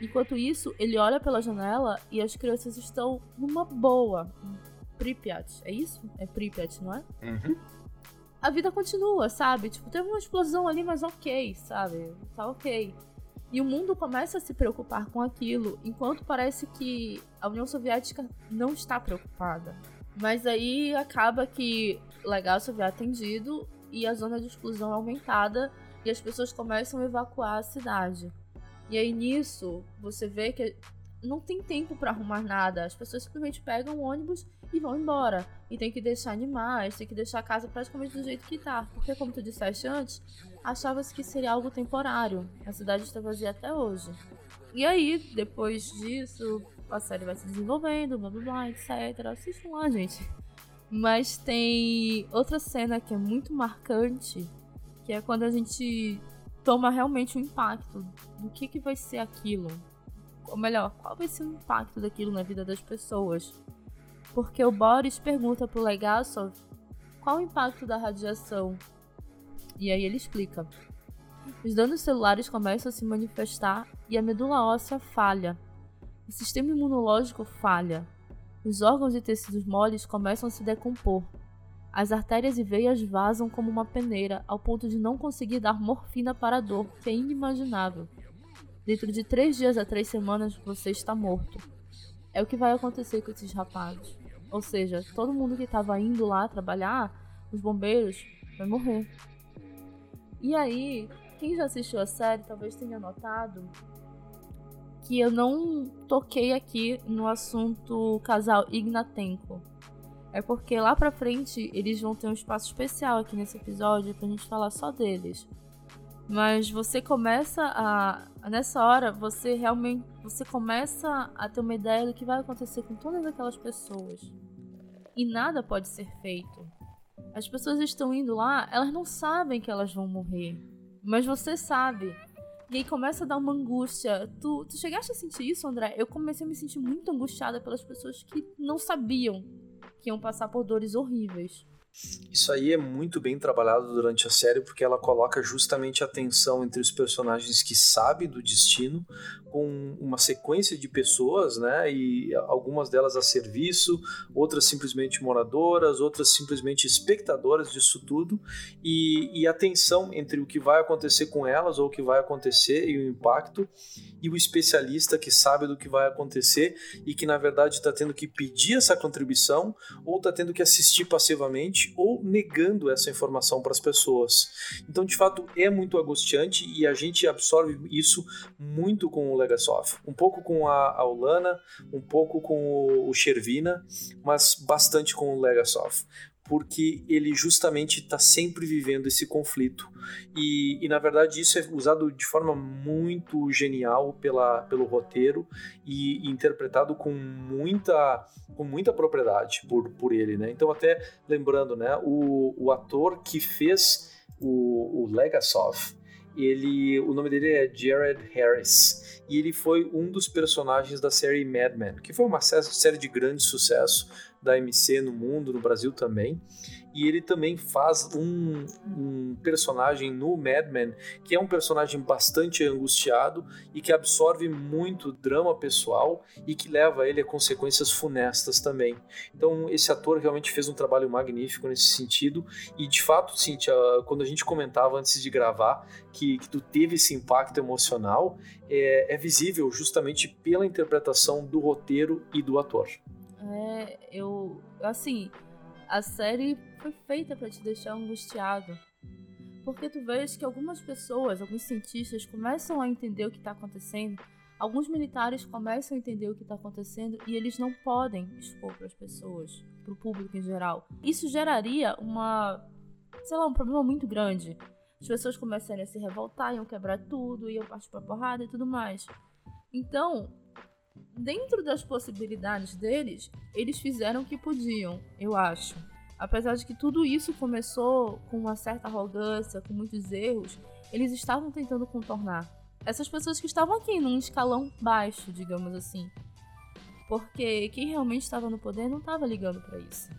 Enquanto isso, ele olha pela janela e as crianças estão numa boa. Pripyat, é isso? É Pripyat, não é? Uhum. A vida continua, sabe? Tipo, teve uma explosão ali, mas ok, sabe? Tá ok. E o mundo começa a se preocupar com aquilo, enquanto parece que a União Soviética não está preocupada. Mas aí acaba que legal é atendido e a zona de exclusão é aumentada e as pessoas começam a evacuar a cidade. E aí nisso, você vê que não tem tempo para arrumar nada. As pessoas simplesmente pegam o ônibus e vão embora. E tem que deixar animais, tem que deixar a casa praticamente do jeito que tá. Porque, como tu disseste antes, achava-se que seria algo temporário. A cidade está vazia até hoje. E aí, depois disso, a série vai se desenvolvendo, blá blá blá, etc. Assistam lá, gente. Mas tem outra cena que é muito marcante, que é quando a gente toma realmente o impacto do que, que vai ser aquilo. Ou melhor, qual vai ser o impacto daquilo na vida das pessoas. Porque o Boris pergunta pro Legasov qual o impacto da radiação. E aí ele explica. Os danos celulares começam a se manifestar e a medula óssea falha. O sistema imunológico falha. Os órgãos e tecidos moles começam a se decompor. As artérias e veias vazam como uma peneira, ao ponto de não conseguir dar morfina para a dor, que é inimaginável. Dentro de três dias a três semanas você está morto. É o que vai acontecer com esses rapazes. Ou seja, todo mundo que estava indo lá trabalhar, os bombeiros, vai morrer. E aí, quem já assistiu a série talvez tenha notado que eu não toquei aqui no assunto casal Ignatenko é porque lá pra frente eles vão ter um espaço especial aqui nesse episódio pra gente falar só deles. Mas você começa a. Nessa hora, você realmente. Você começa a ter uma ideia do que vai acontecer com todas aquelas pessoas. E nada pode ser feito. As pessoas estão indo lá, elas não sabem que elas vão morrer. Mas você sabe. E aí começa a dar uma angústia. Tu, tu chegaste a sentir isso, André? Eu comecei a me sentir muito angustiada pelas pessoas que não sabiam que iam passar por dores horríveis. Isso aí é muito bem trabalhado durante a série porque ela coloca justamente a tensão entre os personagens que sabem do destino com uma sequência de pessoas, né? E algumas delas a serviço, outras simplesmente moradoras, outras simplesmente espectadoras disso tudo, e, e a tensão entre o que vai acontecer com elas ou o que vai acontecer e o impacto, e o especialista que sabe do que vai acontecer e que na verdade está tendo que pedir essa contribuição ou está tendo que assistir passivamente ou negando essa informação para as pessoas. Então, de fato, é muito angustiante e a gente absorve isso muito com o Legasov. Um pouco com a, a Ulana, um pouco com o, o Shervina, mas bastante com o Legasov porque ele justamente está sempre vivendo esse conflito. E, e, na verdade isso é usado de forma muito genial pela, pelo roteiro e, e interpretado com muita, com muita propriedade por, por ele. Né? Então, até lembrando, né, o, o ator que fez o, o Legasov, ele, o nome dele é Jared Harris e ele foi um dos personagens da série Mad Men, que foi uma série de grande sucesso da MC no mundo, no Brasil também. E ele também faz um, um, personagem no Mad Men, que é um personagem bastante angustiado e que absorve muito drama pessoal e que leva ele a consequências funestas também. Então, esse ator realmente fez um trabalho magnífico nesse sentido. E de fato, Cintia, quando a gente comentava antes de gravar que, que tu teve esse impacto emocional, é, é visível justamente pela interpretação do roteiro e do ator. É, eu. Assim, a série foi feita para te deixar angustiado. Porque tu vês que algumas pessoas, alguns cientistas começam a entender o que está acontecendo, alguns militares começam a entender o que está acontecendo e eles não podem expor para as pessoas, para o público em geral. Isso geraria uma, sei lá, um problema muito grande. As pessoas começarem a se revoltar, iam quebrar tudo, iam partir para porrada e tudo mais. Então, dentro das possibilidades deles, eles fizeram o que podiam, eu acho. Apesar de que tudo isso começou com uma certa arrogância, com muitos erros, eles estavam tentando contornar. Essas pessoas que estavam aqui num escalão baixo, digamos assim. Porque quem realmente estava no poder não estava ligando para isso.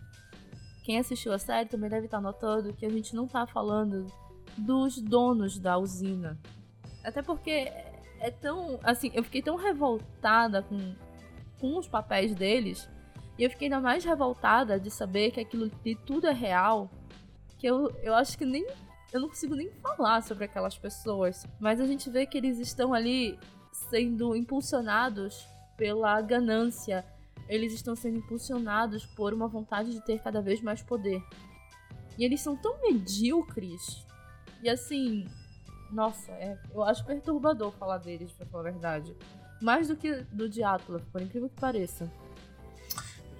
Quem assistiu a série também deve estar notando que a gente não está falando dos donos da usina. Até porque é tão. Assim, eu fiquei tão revoltada com, com os papéis deles. E eu fiquei ainda mais revoltada de saber que aquilo de tudo é real. Que eu, eu acho que nem. Eu não consigo nem falar sobre aquelas pessoas. Mas a gente vê que eles estão ali sendo impulsionados pela ganância. Eles estão sendo impulsionados por uma vontade de ter cada vez mais poder. E eles são tão medíocres. E assim, nossa, é, eu acho perturbador falar deles, pra falar a verdade. Mais do que do Atlas, por incrível que pareça.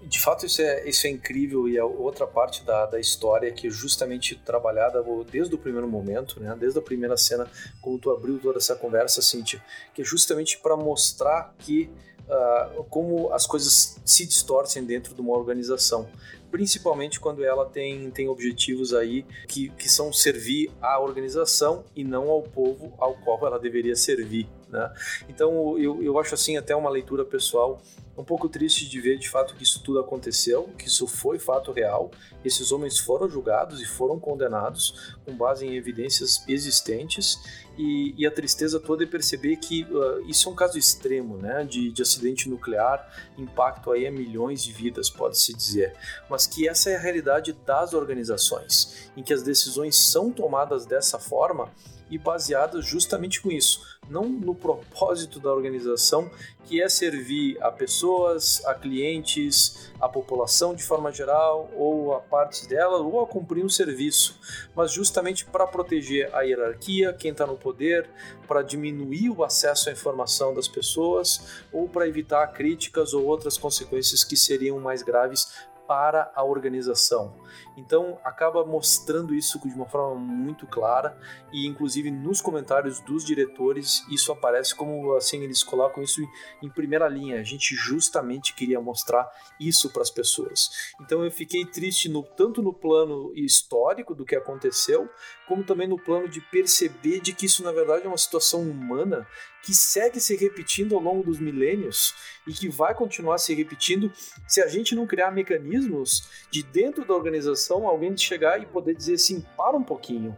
De fato, isso é, isso é incrível e é outra parte da, da história que é justamente trabalhada desde o primeiro momento, né? desde a primeira cena, como tu abriu toda essa conversa, Cintia, que é justamente para mostrar que uh, como as coisas se distorcem dentro de uma organização principalmente quando ela tem, tem objetivos aí que, que são servir à organização e não ao povo ao qual ela deveria servir. Né? Então eu, eu acho assim até uma leitura pessoal um pouco triste de ver de fato que isso tudo aconteceu, que isso foi fato real. Esses homens foram julgados e foram condenados com base em evidências existentes e, e a tristeza toda é perceber que uh, isso é um caso extremo, né, de, de acidente nuclear, impacto aí a milhões de vidas, pode-se dizer, mas que essa é a realidade das organizações, em que as decisões são tomadas dessa forma e baseadas justamente com isso, não no propósito da organização, que é servir a pessoas, a clientes, a população de forma geral, ou a partes dela, ou a cumprir um serviço, mas justamente para proteger a hierarquia, quem está no poder, para diminuir o acesso à informação das pessoas, ou para evitar críticas ou outras consequências que seriam mais graves para a organização. Então acaba mostrando isso de uma forma muito clara e inclusive nos comentários dos diretores isso aparece como assim eles colocam isso em primeira linha. A gente justamente queria mostrar isso para as pessoas. Então eu fiquei triste no, tanto no plano histórico do que aconteceu, como também no plano de perceber de que isso na verdade é uma situação humana que segue se repetindo ao longo dos milênios e que vai continuar se repetindo se a gente não criar mecanismos de dentro da organização alguém chegar e poder dizer assim, para um pouquinho,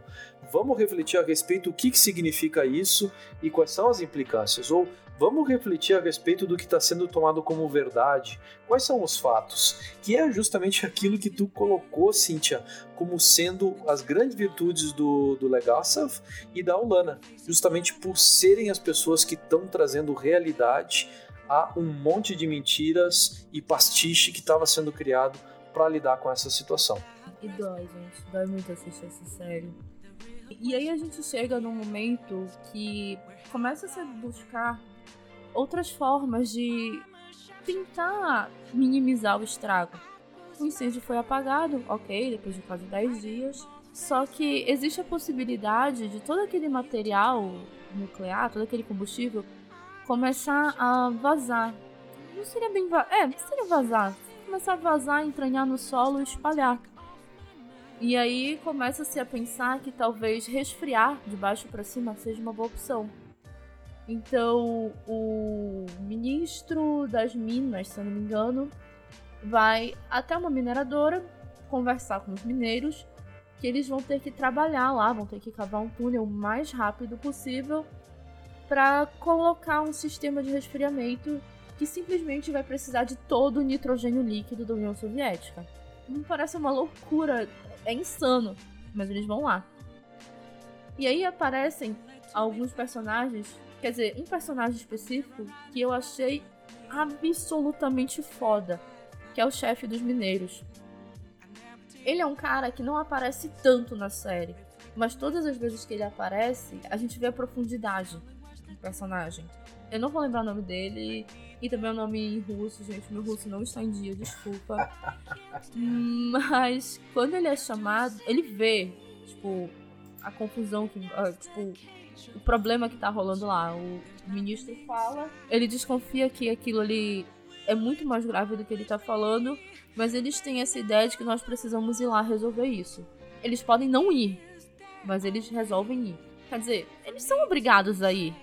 vamos refletir a respeito do que, que significa isso e quais são as implicações, ou vamos refletir a respeito do que está sendo tomado como verdade, quais são os fatos, que é justamente aquilo que tu colocou, Cíntia, como sendo as grandes virtudes do, do Legasov e da Ulana, justamente por serem as pessoas que estão trazendo realidade a um monte de mentiras e pastiche que estava sendo criado para lidar com essa situação. E dói, gente. Dói muito assistir essa série. E aí a gente chega num momento que começa a se buscar outras formas de tentar minimizar o estrago. O incêndio foi apagado, ok, depois de quase 10 dias. Só que existe a possibilidade de todo aquele material nuclear, todo aquele combustível, começar a vazar. Não seria bem vazar. É, seria vazar. Começar a vazar, entranhar no solo e espalhar. E aí começa-se a pensar que talvez resfriar de baixo para cima seja uma boa opção. Então, o ministro das Minas, se eu não me engano, vai até uma mineradora conversar com os mineiros que eles vão ter que trabalhar lá, vão ter que cavar um túnel o mais rápido possível para colocar um sistema de resfriamento que simplesmente vai precisar de todo o nitrogênio líquido da União Soviética. Não parece uma loucura, é insano, mas eles vão lá. E aí aparecem alguns personagens, quer dizer, um personagem específico que eu achei absolutamente foda, que é o chefe dos mineiros. Ele é um cara que não aparece tanto na série, mas todas as vezes que ele aparece, a gente vê a profundidade do personagem. Eu não vou lembrar o nome dele e também o nome em russo, gente. Meu russo não está em dia, desculpa. mas quando ele é chamado, ele vê, tipo, a confusão que, uh, tipo, o problema que tá rolando lá. O ministro fala, ele desconfia que aquilo ali é muito mais grave do que ele tá falando, mas eles têm essa ideia de que nós precisamos ir lá resolver isso. Eles podem não ir, mas eles resolvem ir. Quer dizer, eles são obrigados a ir.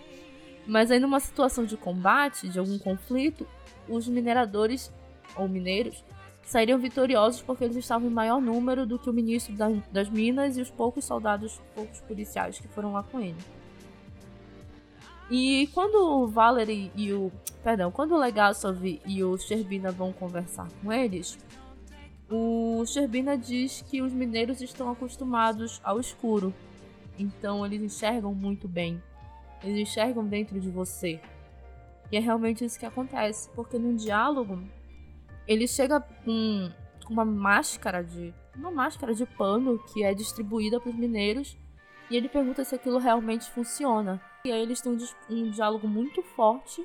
Mas aí numa situação de combate, de algum conflito, os mineradores ou mineiros saíram vitoriosos porque eles estavam em maior número do que o ministro das Minas e os poucos soldados, poucos policiais que foram lá com ele. E quando o Valerie e o. Perdão, quando o Legasov e o Sherbina vão conversar com eles, o Sherbina diz que os mineiros estão acostumados ao escuro. Então eles enxergam muito bem. Eles enxergam dentro de você. E é realmente isso que acontece, porque no diálogo ele chega com uma máscara de uma máscara de pano que é distribuída para os mineiros e ele pergunta se aquilo realmente funciona. E aí eles têm um, um diálogo muito forte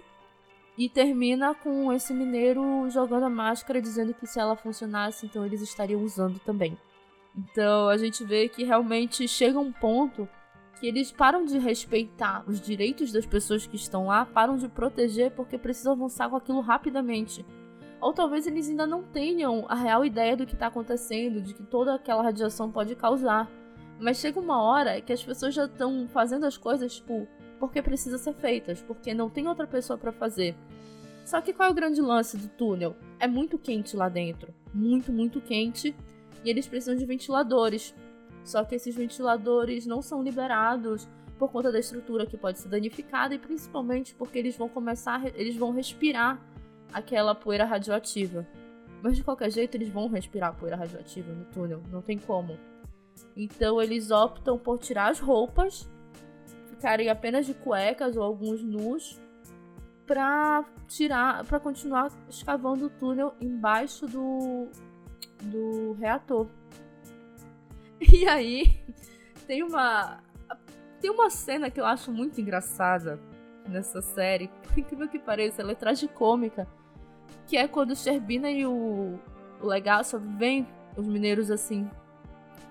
e termina com esse mineiro jogando a máscara dizendo que se ela funcionasse, então eles estariam usando também. Então a gente vê que realmente chega um ponto que eles param de respeitar os direitos das pessoas que estão lá, param de proteger porque precisam avançar com aquilo rapidamente. Ou talvez eles ainda não tenham a real ideia do que está acontecendo, de que toda aquela radiação pode causar. Mas chega uma hora que as pessoas já estão fazendo as coisas, tipo, porque precisa ser feitas, porque não tem outra pessoa para fazer. Só que qual é o grande lance do túnel? É muito quente lá dentro, muito, muito quente, e eles precisam de ventiladores. Só que esses ventiladores não são liberados por conta da estrutura que pode ser danificada e principalmente porque eles vão começar, eles vão respirar aquela poeira radioativa. Mas de qualquer jeito eles vão respirar poeira radioativa no túnel, não tem como. Então eles optam por tirar as roupas, ficarem apenas de cuecas ou alguns nus, para tirar, para continuar escavando o túnel embaixo do do reator. E aí tem uma tem uma cena que eu acho muito engraçada nessa série, por incrível que pareça, ela é tragicômica, que é quando Sherbina e o, o Legasso vêm os mineiros assim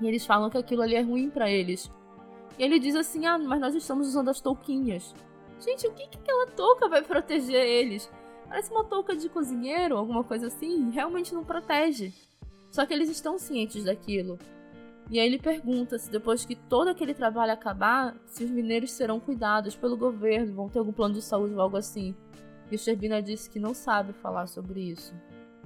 e eles falam que aquilo ali é ruim para eles. E ele diz assim: ah, mas nós estamos usando as touquinhas. Gente, o que, que aquela touca vai proteger eles? Parece uma touca de cozinheiro, alguma coisa assim. Realmente não protege. Só que eles estão cientes daquilo. E aí ele pergunta se depois que todo aquele trabalho acabar, se os mineiros serão cuidados pelo governo, vão ter algum plano de saúde ou algo assim. E o Sherbina disse que não sabe falar sobre isso.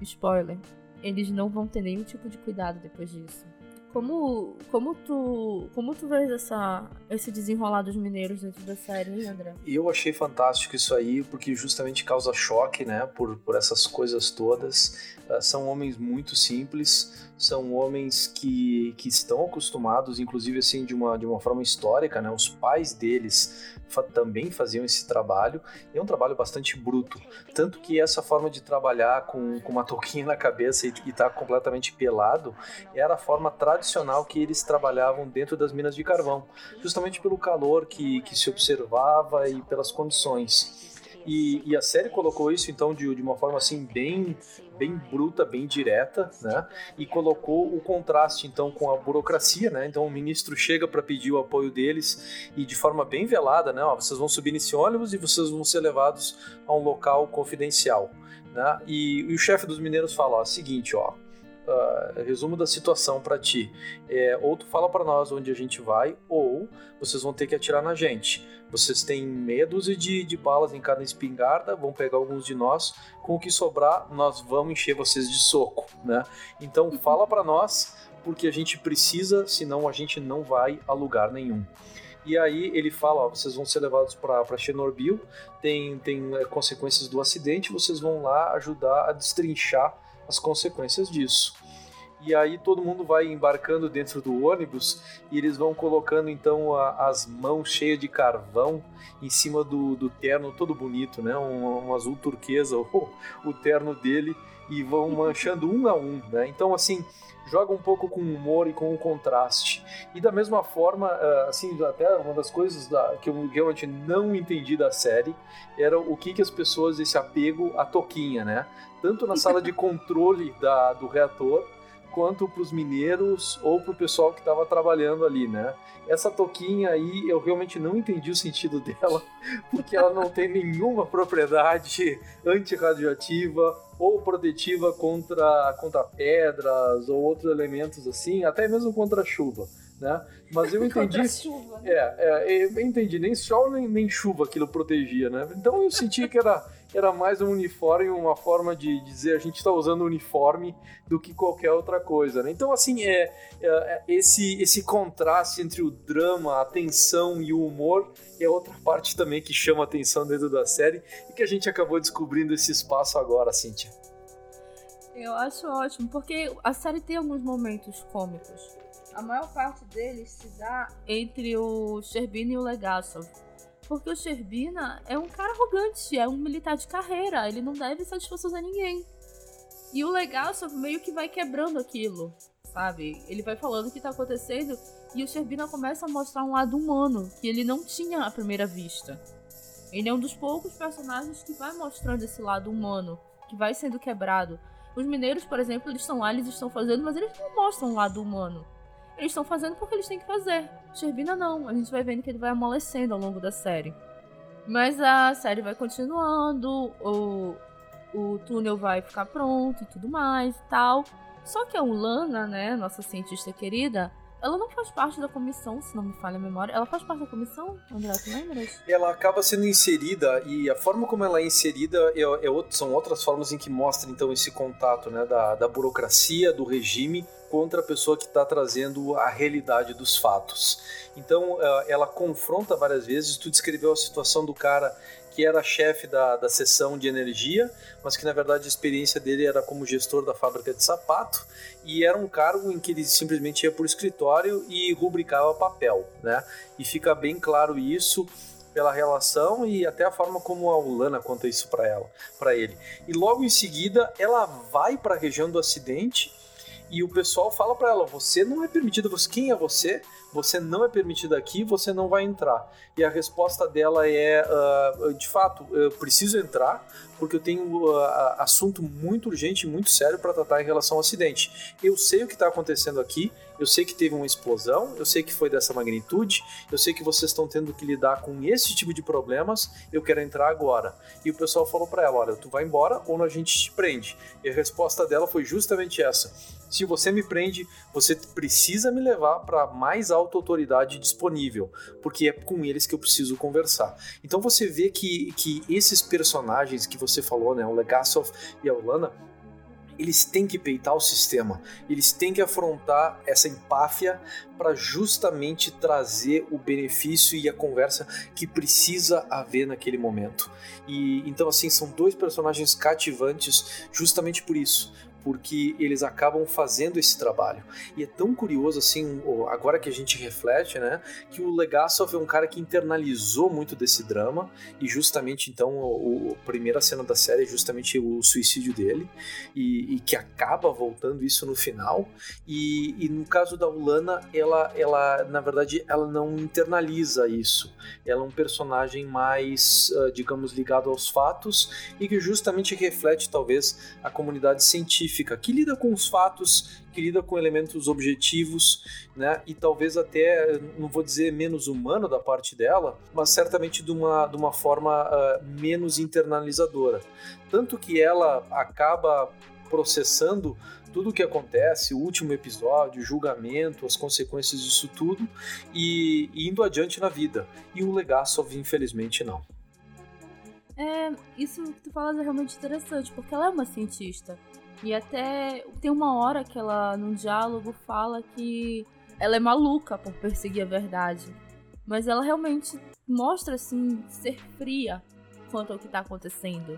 Spoiler: eles não vão ter nenhum tipo de cuidado depois disso. Como, como tu como tu vês essa, esse desenrolar dos mineiros dentro da série, André? Eu achei fantástico isso aí, porque justamente causa choque, né, por, por essas coisas todas. Uh, são homens muito simples, são homens que, que estão acostumados, inclusive assim, de uma, de uma forma histórica, né, os pais deles fa também faziam esse trabalho, e é um trabalho bastante bruto. Tanto que essa forma de trabalhar com, com uma touquinha na cabeça e estar tá completamente pelado era a forma tradicional que eles trabalhavam dentro das minas de carvão, justamente pelo calor que, que se observava e pelas condições. E, e, a série colocou isso então de, de uma forma assim bem bem bruta, bem direta, né? E colocou o contraste então com a burocracia, né? Então o ministro chega para pedir o apoio deles e de forma bem velada, né? Ó, vocês vão subir nesse ônibus e vocês vão ser levados a um local confidencial, né? E, e o chefe dos mineiros fala, ó, seguinte, ó, uh, resumo da situação para ti. É, ou tu fala para nós onde a gente vai, ou vocês vão ter que atirar na gente. Vocês têm meia dúzia de, de balas em cada espingarda, vão pegar alguns de nós. Com o que sobrar, nós vamos encher vocês de soco, né? Então fala para nós, porque a gente precisa, senão a gente não vai a lugar nenhum. E aí ele fala, ó, vocês vão ser levados para Chernobyl, tem, tem é, consequências do acidente, vocês vão lá ajudar a destrinchar as consequências disso. E aí todo mundo vai embarcando dentro do ônibus e eles vão colocando então a, as mãos cheias de carvão em cima do, do terno todo bonito, né? Um, um azul turquesa, o, o terno dele, e vão manchando um a um, né? Então assim joga um pouco com humor e com um contraste. E da mesma forma, ah, assim, até uma das coisas da, que eu realmente não entendi da série era o que, que as pessoas, esse apego à toquinha, né? Tanto na sala de controle da, do reator, quanto para os mineiros ou para o pessoal que estava trabalhando ali, né? Essa toquinha aí, eu realmente não entendi o sentido dela, porque ela não tem nenhuma propriedade antirradioativa ou protetiva contra, contra pedras ou outros elementos assim, até mesmo contra chuva. Né? Mas eu entendi. Chuva, né? é, é, eu entendi, nem sol nem, nem chuva aquilo protegia, né? Então eu senti que era era mais um uniforme, uma forma de dizer a gente está usando uniforme do que qualquer outra coisa. Né? Então, assim, é, é, é, esse, esse contraste entre o drama, a tensão e o humor é outra parte também que chama atenção dentro da série e que a gente acabou descobrindo esse espaço agora, Cíntia. Eu acho ótimo, porque a série tem alguns momentos cômicos. A maior parte deles se dá entre o Sherbina e o Legasov porque o Sherbina é um cara arrogante, é um militar de carreira, ele não deve satisfação a ninguém. E o legal só meio que vai quebrando aquilo, sabe? Ele vai falando o que tá acontecendo e o Sherbina começa a mostrar um lado humano que ele não tinha à primeira vista. Ele é um dos poucos personagens que vai mostrando esse lado humano, que vai sendo quebrado. Os mineiros, por exemplo, eles estão lá, eles estão fazendo, mas eles não mostram um lado humano. Eles estão fazendo porque eles têm que fazer. Sherbina não. A gente vai vendo que ele vai amolecendo ao longo da série. Mas a série vai continuando, o, o túnel vai ficar pronto e tudo mais e tal. Só que a Ulana, né, nossa cientista querida, ela não faz parte da comissão, se não me falha a memória. Ela faz parte da comissão, André, tu lembras? Ela acaba sendo inserida e a forma como ela é inserida é, é, são outras formas em que mostra então esse contato né, da, da burocracia, do regime contra a pessoa que está trazendo a realidade dos fatos. Então ela confronta várias vezes. Tu descreveu a situação do cara que era chefe da, da seção de energia, mas que na verdade a experiência dele era como gestor da fábrica de sapato e era um cargo em que ele simplesmente ia por escritório e rubricava papel, né? E fica bem claro isso pela relação e até a forma como a Ulana conta isso para ela, para ele. E logo em seguida ela vai para a região do acidente e o pessoal fala para ela: você não é permitido, você, quem é você? Você não é permitido aqui, você não vai entrar. E a resposta dela é: uh, de fato, eu preciso entrar porque eu tenho uh, assunto muito urgente, muito sério para tratar em relação ao acidente. Eu sei o que está acontecendo aqui, eu sei que teve uma explosão, eu sei que foi dessa magnitude, eu sei que vocês estão tendo que lidar com esse tipo de problemas, eu quero entrar agora. E o pessoal falou para ela: olha, tu vai embora ou a gente te prende. E a resposta dela foi justamente essa: se você me prende, você precisa me levar para a mais alta autoridade disponível, porque é com eles que eu preciso conversar. Então você vê que, que esses personagens que você falou, né, o Legasov e a Ulana, eles têm que peitar o sistema, eles têm que afrontar essa empáfia para justamente trazer o benefício e a conversa que precisa haver naquele momento. E então assim são dois personagens cativantes justamente por isso, porque eles acabam fazendo esse trabalho. E é tão curioso assim, agora que a gente reflete, né, que o Legasov é um cara que internalizou muito desse drama e justamente então a primeira cena da série é justamente o suicídio dele e, e que acaba voltando isso no final. E, e, no caso da Ulana, ela, ela na verdade ela não internaliza isso. Ela é um personagem mais, uh, digamos, ligado aos fatos e que justamente reflete talvez a comunidade científica científica que lida com os fatos, que lida com elementos objetivos, né? E talvez até, não vou dizer menos humano da parte dela, mas certamente de uma, de uma forma uh, menos internalizadora. Tanto que ela acaba processando tudo o que acontece, o último episódio, o julgamento, as consequências disso tudo e, e indo adiante na vida. E o Legasov, infelizmente, não. É, isso que tu falas é realmente interessante, porque ela é uma cientista. E até tem uma hora que ela, num diálogo, fala que ela é maluca por perseguir a verdade. Mas ela realmente mostra, assim, ser fria quanto ao que está acontecendo.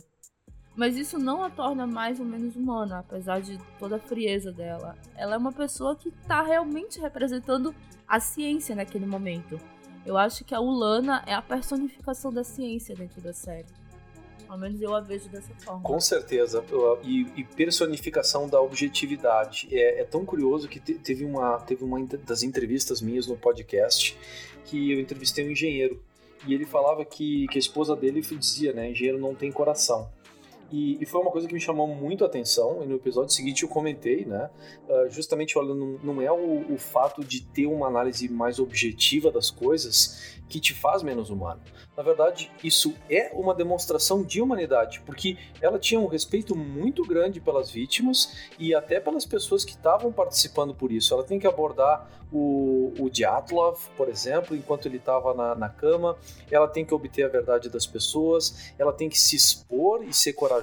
Mas isso não a torna mais ou menos humana, apesar de toda a frieza dela. Ela é uma pessoa que está realmente representando a ciência naquele momento. Eu acho que a Ulana é a personificação da ciência dentro da série. Ao menos eu a vejo dessa forma. Com certeza. E, e personificação da objetividade. É, é, tão curioso que teve uma, teve uma das entrevistas minhas no podcast que eu entrevistei um engenheiro. E ele falava que, que a esposa dele dizia, né? Engenheiro não tem coração. E, e, foi uma coisa que me chamou muito a atenção, e no episódio seguinte eu comentei, né? Uh, justamente, olha, não, não é o, o, fato de ter uma análise mais objetiva das coisas que te faz menos humano. Na verdade, isso é uma demonstração de humanidade, porque ela tinha um respeito muito grande pelas vítimas e até pelas pessoas que estavam participando por isso. Ela tem que abordar o, o por exemplo, enquanto ele estava na, na cama, ela tem que obter a verdade das pessoas, ela tem que se expor e ser corajosa,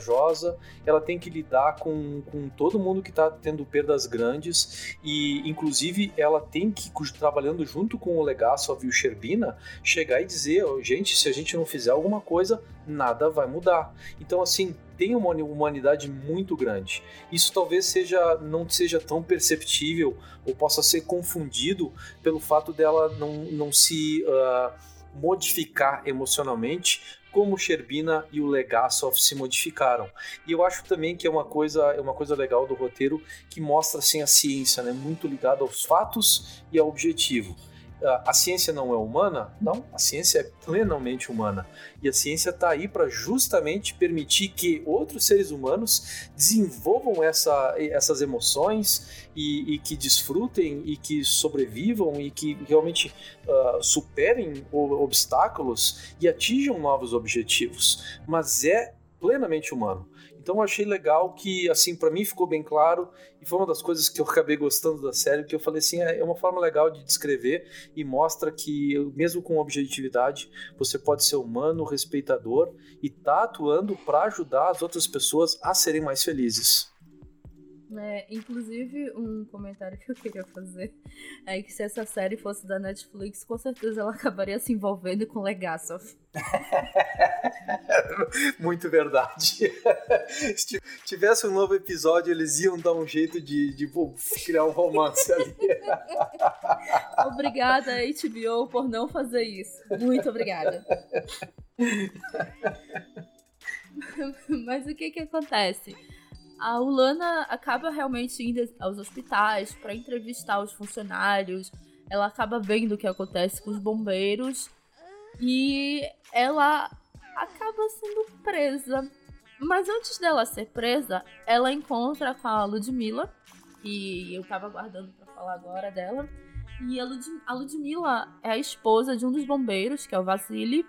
ela tem que lidar com, com todo mundo que está tendo perdas grandes e, inclusive, ela tem que, trabalhando junto com o Legasov e o Sherbina, chegar e dizer, gente, se se a gente não fizer alguma coisa, nada vai mudar. Então, assim, tem uma humanidade muito grande. Isso talvez seja não seja tão perceptível ou possa ser confundido pelo fato dela não, não se uh, modificar emocionalmente como Sherbina e o Legasov se modificaram. E eu acho também que é uma coisa, é uma coisa legal do roteiro que mostra assim a ciência, né, muito ligada aos fatos e ao objetivo a ciência não é humana? Não, a ciência é plenamente humana. E a ciência está aí para justamente permitir que outros seres humanos desenvolvam essa, essas emoções e, e, que desfrutem e que sobrevivam e que realmente uh, superem obstáculos e atinjam novos objetivos. Mas é plenamente humano. Então eu achei legal que, assim, para mim ficou bem claro e foi uma das coisas que eu acabei gostando da série, que eu falei assim, é, é uma forma legal de descrever e mostra que, mesmo com objetividade, você pode ser humano, respeitador e tá atuando para ajudar as outras pessoas a serem mais felizes. É, inclusive, um comentário que eu queria fazer é que se essa série fosse da Netflix, com certeza ela acabaria se envolvendo com Legasov. Muito verdade. Se tivesse um novo episódio, eles iam dar um jeito de, de criar um romance ali. Obrigada, HBO, por não fazer isso. Muito obrigada. Mas o que que acontece? A Ulana acaba realmente indo aos hospitais para entrevistar os funcionários. Ela acaba vendo o que acontece com os bombeiros e ela acaba sendo presa. Mas antes dela ser presa, ela encontra com a Ludmilla, que eu tava aguardando para falar agora dela. E a, Lud a Ludmilla é a esposa de um dos bombeiros, que é o Vasily,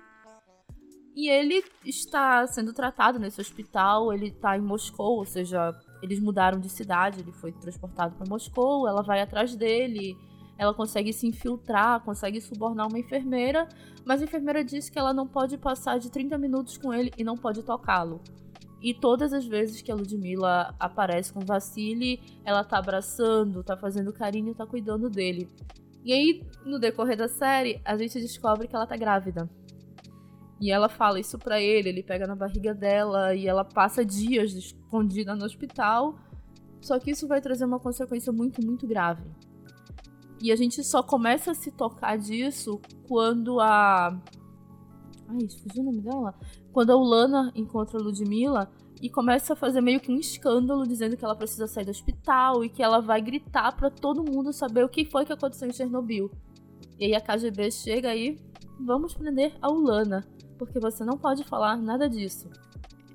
e ele está sendo tratado nesse hospital, ele está em Moscou, ou seja, eles mudaram de cidade, ele foi transportado para Moscou, ela vai atrás dele, ela consegue se infiltrar, consegue subornar uma enfermeira, mas a enfermeira diz que ela não pode passar de 30 minutos com ele e não pode tocá-lo. E todas as vezes que a Ludmilla aparece com Vassili, ela tá abraçando, tá fazendo carinho, tá cuidando dele. E aí, no decorrer da série, a gente descobre que ela tá grávida. E ela fala isso para ele, ele pega na barriga dela e ela passa dias escondida no hospital. Só que isso vai trazer uma consequência muito, muito grave. E a gente só começa a se tocar disso quando a. Ai, fugiu o nome dela? Quando a Ulana encontra a Ludmilla e começa a fazer meio que um escândalo dizendo que ela precisa sair do hospital e que ela vai gritar para todo mundo saber o que foi que aconteceu em Chernobyl. E aí a KGB chega aí, vamos prender a Ulana porque você não pode falar nada disso.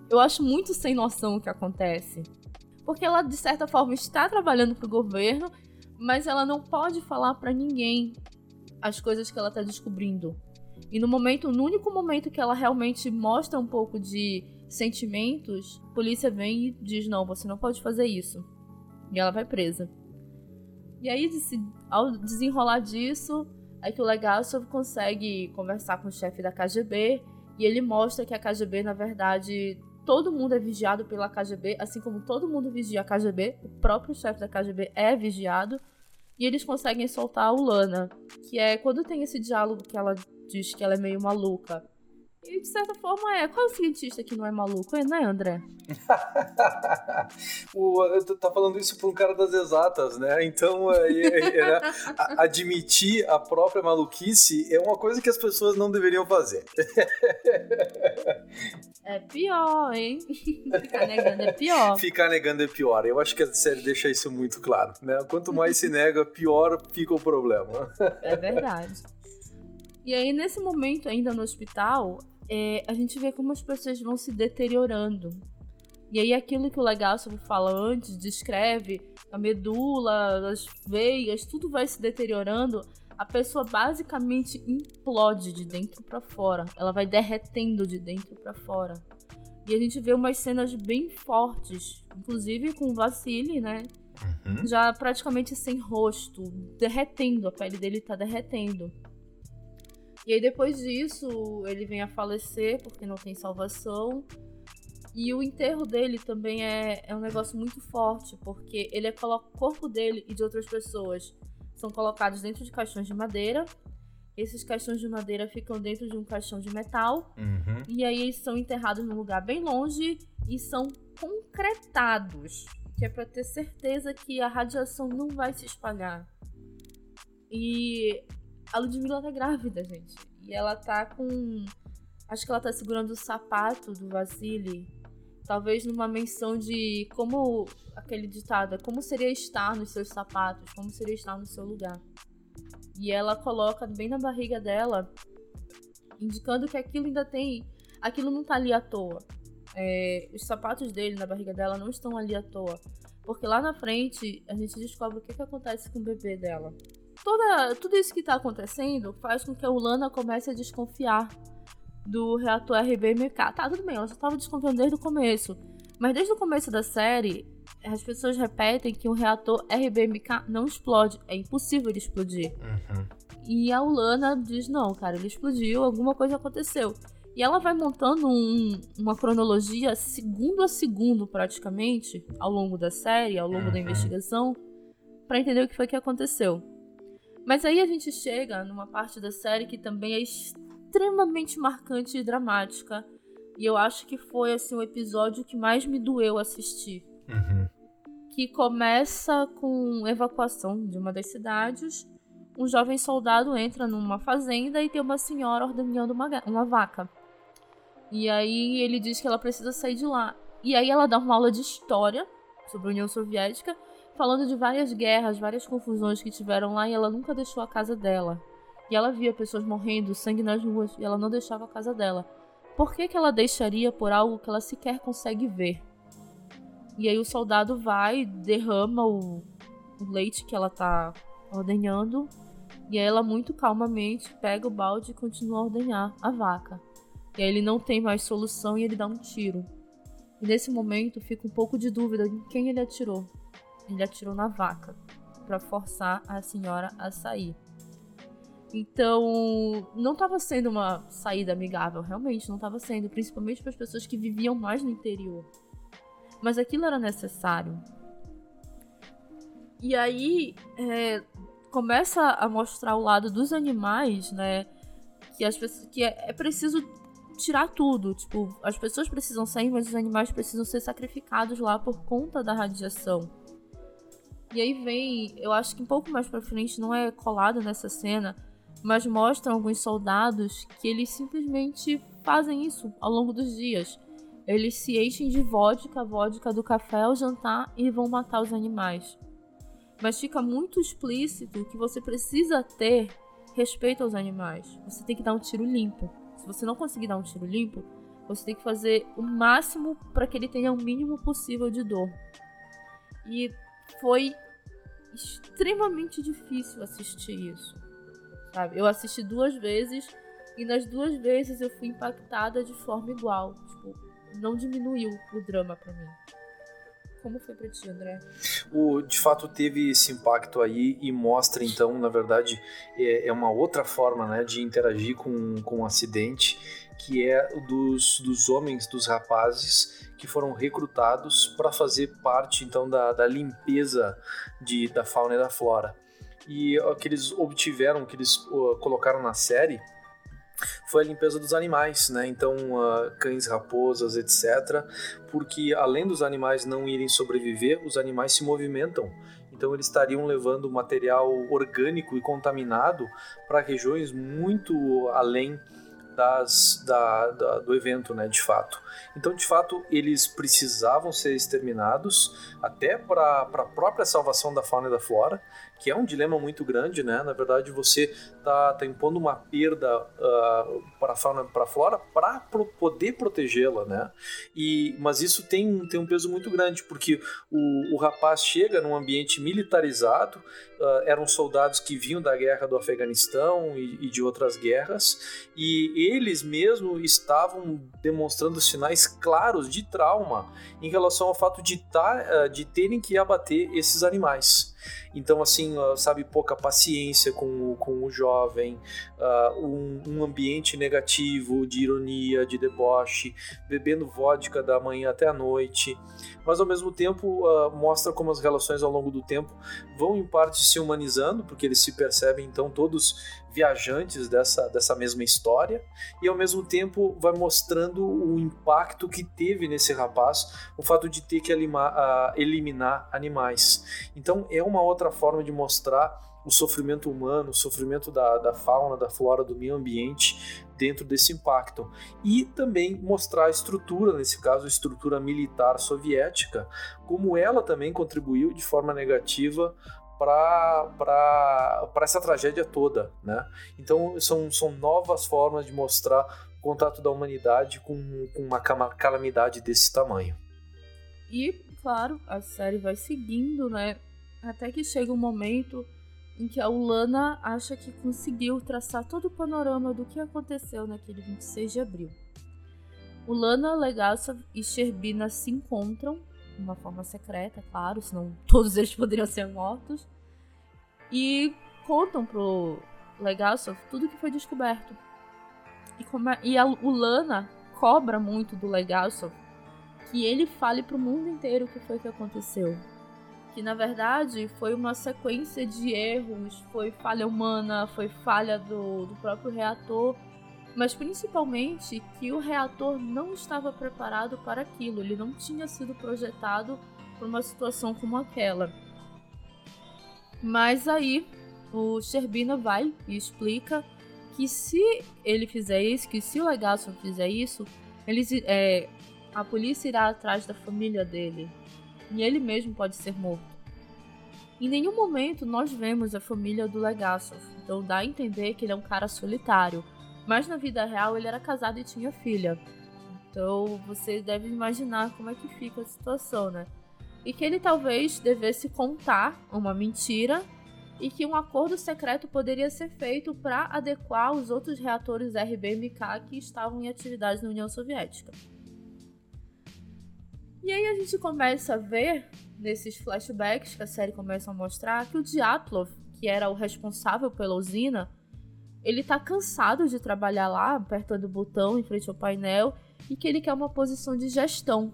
Eu acho muito sem noção o que acontece. Porque ela, de certa forma, está trabalhando para o governo, mas ela não pode falar para ninguém as coisas que ela está descobrindo. E no momento, no único momento que ela realmente mostra um pouco de sentimentos, a polícia vem e diz: não, você não pode fazer isso. E ela vai presa. E aí, ao desenrolar disso, é que o Legasov consegue conversar com o chefe da KGB e ele mostra que a KGB, na verdade, todo mundo é vigiado pela KGB, assim como todo mundo vigia a KGB, o próprio chefe da KGB é vigiado. E eles conseguem soltar a Ulana, que é quando tem esse diálogo que ela diz que ela é meio maluca. E de certa forma é. Qual é o cientista que não é maluco, não é, André? o, tá falando isso por um cara das exatas, né? Então, é, é, é, admitir a própria maluquice é uma coisa que as pessoas não deveriam fazer. É pior, hein? Ficar negando é pior. Ficar negando é pior. Eu acho que a série deixa isso muito claro, né? Quanto mais se nega, pior fica o problema. É verdade. E aí, nesse momento, ainda no hospital, é, a gente vê como as pessoas vão se deteriorando. E aí aquilo que o legal sobre fala antes, descreve a medula, as veias, tudo vai se deteriorando. A pessoa basicamente implode de dentro para fora. Ela vai derretendo de dentro para fora. E a gente vê umas cenas bem fortes, inclusive com o Vassili, né? Uhum. Já praticamente sem rosto, derretendo, a pele dele tá derretendo. E aí depois disso, ele vem a falecer porque não tem salvação. E o enterro dele também é, é um negócio muito forte, porque ele é o corpo dele e de outras pessoas são colocados dentro de caixões de madeira. Esses caixões de madeira ficam dentro de um caixão de metal. Uhum. E aí eles são enterrados num lugar bem longe e são concretados, que é para ter certeza que a radiação não vai se espalhar. E a Ludmilla tá grávida, gente. E ela tá com. Acho que ela tá segurando o sapato do Vasily. Talvez numa menção de como. Aquele ditado, é como seria estar nos seus sapatos, como seria estar no seu lugar. E ela coloca bem na barriga dela, indicando que aquilo ainda tem. Aquilo não tá ali à toa. É, os sapatos dele na barriga dela não estão ali à toa. Porque lá na frente a gente descobre o que, que acontece com o bebê dela toda, tudo isso que está acontecendo faz com que a Ulana comece a desconfiar do reator RBMK. Tá, tudo bem, ela já estava desconfiando desde o começo. Mas desde o começo da série, as pessoas repetem que o reator RBMK não explode. É impossível ele explodir. Uhum. E a Ulana diz: não, cara, ele explodiu, alguma coisa aconteceu. E ela vai montando um, uma cronologia segundo a segundo, praticamente, ao longo da série, ao longo uhum. da investigação, para entender o que foi que aconteceu. Mas aí a gente chega numa parte da série que também é extremamente marcante e dramática. E eu acho que foi assim o episódio que mais me doeu assistir. Uhum. Que começa com evacuação de uma das cidades. Um jovem soldado entra numa fazenda e tem uma senhora ordenhando uma, uma vaca. E aí ele diz que ela precisa sair de lá. E aí ela dá uma aula de história sobre a União Soviética falando de várias guerras, várias confusões que tiveram lá e ela nunca deixou a casa dela. E ela via pessoas morrendo, sangue nas ruas, e ela não deixava a casa dela. Por que, que ela deixaria por algo que ela sequer consegue ver? E aí o soldado vai, derrama o, o leite que ela tá ordenhando, e aí ela muito calmamente pega o balde e continua a ordenhar a vaca. E aí ele não tem mais solução e ele dá um tiro. E nesse momento fica um pouco de dúvida em quem ele atirou ele atirou na vaca para forçar a senhora a sair. Então, não estava sendo uma saída amigável, realmente não estava sendo, principalmente para as pessoas que viviam mais no interior. Mas aquilo era necessário. E aí é, começa a mostrar o lado dos animais, né? Que as pessoas, que é, é preciso tirar tudo. Tipo, as pessoas precisam sair, mas os animais precisam ser sacrificados lá por conta da radiação. E aí vem, eu acho que um pouco mais pra frente, não é colado nessa cena, mas mostram alguns soldados que eles simplesmente fazem isso ao longo dos dias. Eles se enchem de vodka, vodka do café ao jantar e vão matar os animais. Mas fica muito explícito que você precisa ter respeito aos animais. Você tem que dar um tiro limpo. Se você não conseguir dar um tiro limpo, você tem que fazer o máximo para que ele tenha o mínimo possível de dor. E foi extremamente difícil assistir isso. Sabe? Eu assisti duas vezes e nas duas vezes eu fui impactada de forma igual. Tipo, não diminuiu o drama para mim. Como foi para ti, André? O, de fato, teve esse impacto aí e mostra, então, na verdade, é, é uma outra forma né, de interagir com, com um acidente, que é dos, dos homens, dos rapazes que foram recrutados para fazer parte, então, da, da limpeza de, da fauna e da flora. E o que eles obtiveram, que eles uh, colocaram na série, foi a limpeza dos animais, né? Então, uh, cães, raposas, etc. Porque além dos animais não irem sobreviver, os animais se movimentam. Então, eles estariam levando material orgânico e contaminado para regiões muito além das, da, da, do evento, né, de fato. Então, de fato, eles precisavam ser exterminados até para a própria salvação da fauna e da flora, que é um dilema muito grande, né? Na verdade, você tá, tá impondo uma perda uh, para a fauna, para flora, para pro, poder protegê-la, né? E mas isso tem, tem um peso muito grande porque o, o rapaz chega num ambiente militarizado, uh, eram soldados que vinham da guerra do Afeganistão e, e de outras guerras e eles mesmo estavam demonstrando sinais claros de trauma em relação ao fato de, tar, uh, de terem que abater esses animais. Então, assim, sabe, pouca paciência com, com o jovem, uh, um, um, ambiente negativo de ironia, de deboche, bebendo vodka da manhã até a noite. Mas, ao mesmo tempo, uh, mostra como as relações ao longo do tempo vão, em parte, se humanizando, porque eles se percebem, então, todos viajantes dessa, dessa mesma história e ao mesmo tempo vai mostrando o impacto que teve nesse rapaz o fato de ter que eliminar, eliminar animais. Então é uma outra forma de mostrar o sofrimento humano, o sofrimento da, da fauna, da flora, do meio ambiente dentro desse impacto. E também mostrar a estrutura, nesse caso, a estrutura militar soviética, como ela também contribuiu de forma negativa para essa tragédia toda, né? Então são, são novas formas de mostrar o contato da humanidade com, com uma calamidade desse tamanho. E, claro, a série vai seguindo, né? Até que chega um momento em que a Ulana acha que conseguiu traçar todo o panorama do que aconteceu naquele 26 de abril. Ulana, Legasov e Sherbina se encontram de uma forma secreta, claro, senão todos eles poderiam ser mortos. E contam pro Legasov tudo que foi descoberto. E, é, e a, o Lana cobra muito do Legasov que ele fale pro mundo inteiro o que foi que aconteceu. Que na verdade foi uma sequência de erros, foi falha humana, foi falha do, do próprio reator, mas principalmente que o reator não estava preparado para aquilo, ele não tinha sido projetado para uma situação como aquela. Mas aí o Sherbina vai e explica que se ele fizer isso, que se o Legason fizer isso, eles, é, a polícia irá atrás da família dele e ele mesmo pode ser morto. Em nenhum momento nós vemos a família do Legasov, então dá a entender que ele é um cara solitário, mas na vida real ele era casado e tinha filha. Então você deve imaginar como é que fica a situação, né? e que ele talvez devesse contar uma mentira e que um acordo secreto poderia ser feito para adequar os outros reatores RBMK que estavam em atividade na União Soviética. E aí a gente começa a ver, nesses flashbacks que a série começa a mostrar, que o Dyatlov, que era o responsável pela usina, ele tá cansado de trabalhar lá, apertando o botão em frente ao painel, e que ele quer uma posição de gestão.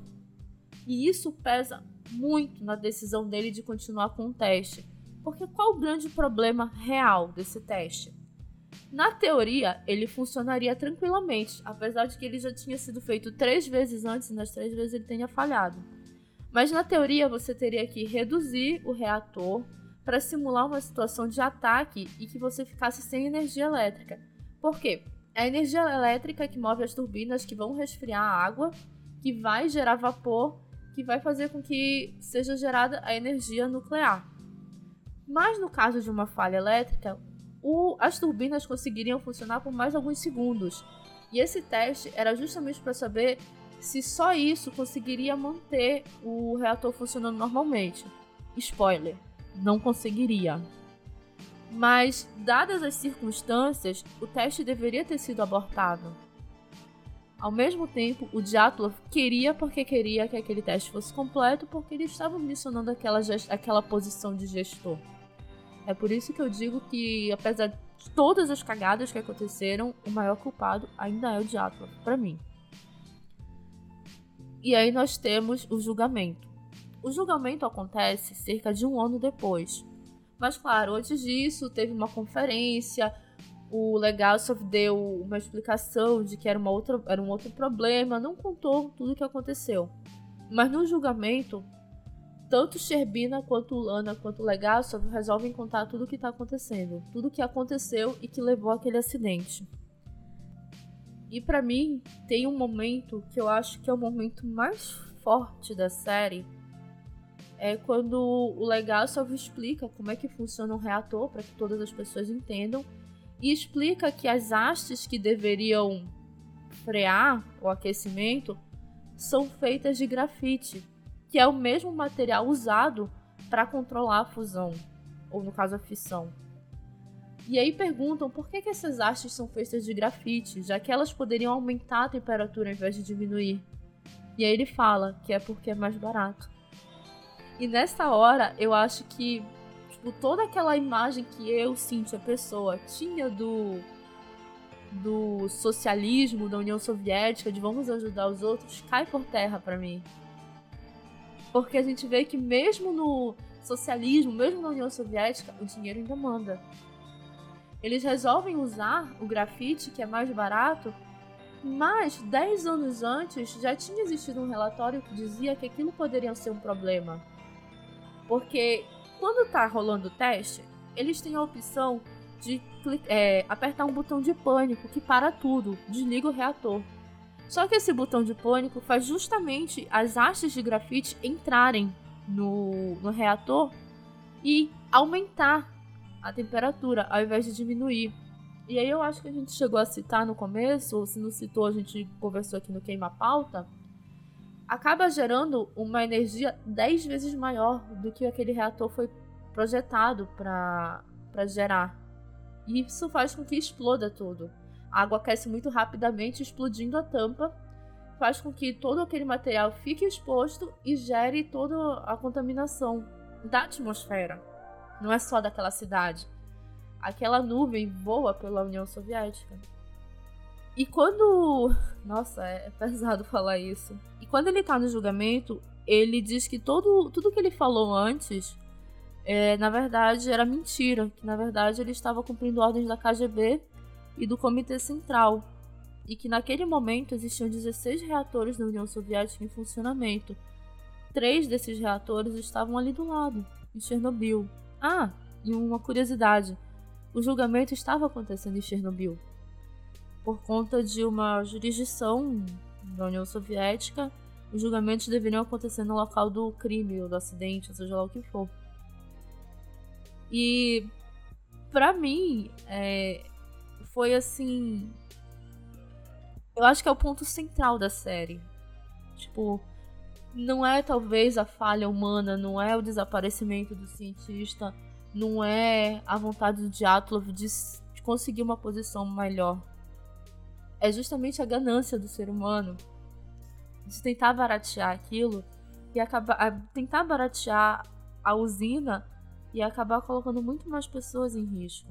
E isso pesa muito na decisão dele de continuar com o teste. Porque qual o grande problema real desse teste? Na teoria, ele funcionaria tranquilamente, apesar de que ele já tinha sido feito três vezes antes e nas três vezes ele tenha falhado. Mas na teoria, você teria que reduzir o reator para simular uma situação de ataque e que você ficasse sem energia elétrica. Por quê? É a energia elétrica que move as turbinas que vão resfriar a água, que vai gerar vapor que vai fazer com que seja gerada a energia nuclear. Mas no caso de uma falha elétrica, o, as turbinas conseguiriam funcionar por mais alguns segundos. E esse teste era justamente para saber se só isso conseguiria manter o reator funcionando normalmente. Spoiler, não conseguiria. Mas, dadas as circunstâncias, o teste deveria ter sido abortado. Ao mesmo tempo, o Dyatlov queria porque queria que aquele teste fosse completo, porque ele estava mencionando aquela, aquela posição de gestor. É por isso que eu digo que, apesar de todas as cagadas que aconteceram, o maior culpado ainda é o Dyatlov, para mim. E aí nós temos o julgamento. O julgamento acontece cerca de um ano depois. Mas claro, antes disso teve uma conferência o Legasov deu uma explicação de que era, uma outra, era um outro problema, não contou tudo o que aconteceu. Mas no julgamento, tanto Sherbina quanto Lana quanto Legasov resolvem contar tudo o que está acontecendo, tudo o que aconteceu e que levou àquele acidente. E para mim, tem um momento que eu acho que é o momento mais forte da série, é quando o Legasov explica como é que funciona um reator para que todas as pessoas entendam e explica que as hastes que deveriam frear o aquecimento são feitas de grafite, que é o mesmo material usado para controlar a fusão, ou no caso a fissão. E aí perguntam por que, que essas hastes são feitas de grafite, já que elas poderiam aumentar a temperatura ao invés de diminuir. E aí ele fala que é porque é mais barato. E nessa hora eu acho que tipo, toda aquela imagem que eu, Cintia, pessoa, tinha do do socialismo, da União Soviética, de vamos ajudar os outros, cai por terra para mim. Porque a gente vê que mesmo no socialismo, mesmo na União Soviética, o dinheiro ainda manda. Eles resolvem usar o grafite, que é mais barato, mas 10 anos antes já tinha existido um relatório que dizia que aquilo poderia ser um problema. Porque quando tá rolando o teste, eles têm a opção de é, apertar um botão de pânico que para tudo, desliga o reator. Só que esse botão de pânico faz justamente as hastes de grafite entrarem no, no reator e aumentar a temperatura ao invés de diminuir. E aí eu acho que a gente chegou a citar no começo, ou se não citou, a gente conversou aqui no Queima Pauta, acaba gerando uma energia 10 vezes maior do que aquele reator foi projetado para gerar. E isso faz com que exploda tudo. A água aquece muito rapidamente, explodindo a tampa, faz com que todo aquele material fique exposto e gere toda a contaminação da atmosfera. Não é só daquela cidade. Aquela nuvem voa pela União Soviética. E quando. Nossa, é pesado falar isso. Quando ele tá no julgamento, ele diz que todo, tudo que ele falou antes, é, na verdade, era mentira. Que na verdade ele estava cumprindo ordens da KGB e do Comitê Central. E que naquele momento existiam 16 reatores na União Soviética em funcionamento. Três desses reatores estavam ali do lado, em Chernobyl. Ah, e uma curiosidade: o julgamento estava acontecendo em Chernobyl por conta de uma jurisdição da União Soviética, os julgamentos deveriam acontecer no local do crime ou do acidente, ou seja lá o que for. E para mim é, foi assim, eu acho que é o ponto central da série. Tipo, não é talvez a falha humana, não é o desaparecimento do cientista, não é a vontade do Dyatlov de, de conseguir uma posição melhor é justamente a ganância do ser humano de tentar baratear aquilo e acabar tentar baratear a usina e acabar colocando muito mais pessoas em risco.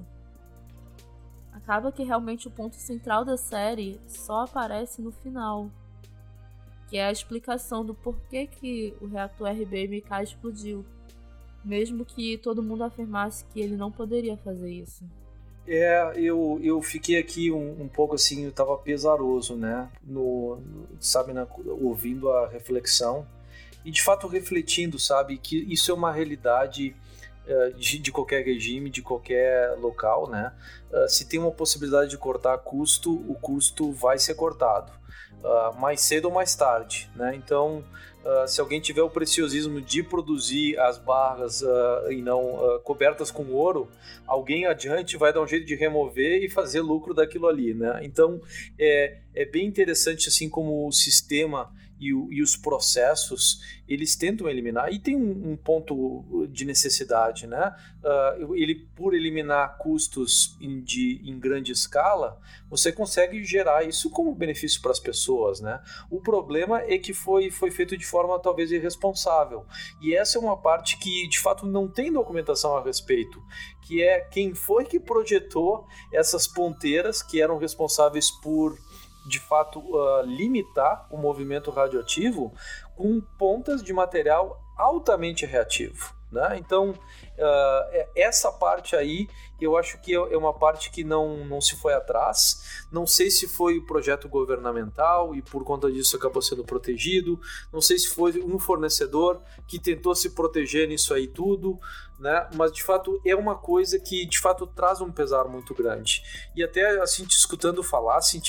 Acaba que realmente o ponto central da série só aparece no final, que é a explicação do porquê que o reator RBMK explodiu, mesmo que todo mundo afirmasse que ele não poderia fazer isso. É, eu, eu fiquei aqui um, um pouco assim, eu tava pesaroso, né? No, no sabe, na, ouvindo a reflexão e de fato refletindo, sabe, que isso é uma realidade uh, de, de, qualquer regime, de qualquer local, né? Uh, se tem uma possibilidade de cortar custo, o custo vai ser cortado, uh, mais cedo ou mais tarde, né? Então Uh, se alguém tiver o preciosismo de produzir as barras uh, e não cobertas com ouro, alguém adiante vai dar um jeito de remover e fazer lucro daquilo ali, né? Então é, é bem interessante assim como o sistema e, o, e, os processos eles tentam eliminar e tem um, um ponto de necessidade, né? Uh, ele por eliminar custos em, de, em grande escala, você consegue gerar isso como benefício para as pessoas né? O problema é que foi, foi feito de forma talvez irresponsável. E essa é uma parte que de fato não tem documentação a respeito, que é quem foi que projetou essas ponteiras que eram responsáveis por de fato uh, limitar o movimento radioativo com pontas de material altamente reativo. Né? Então, uh, essa parte aí eu acho que é uma parte que não, não se foi atrás. Não sei se foi o projeto governamental e por conta disso acabou sendo protegido. Não sei se foi um fornecedor que tentou se proteger nisso aí tudo, né? Mas de fato é uma coisa que de fato traz um pesar muito grande. E até assim te escutando falar, assim,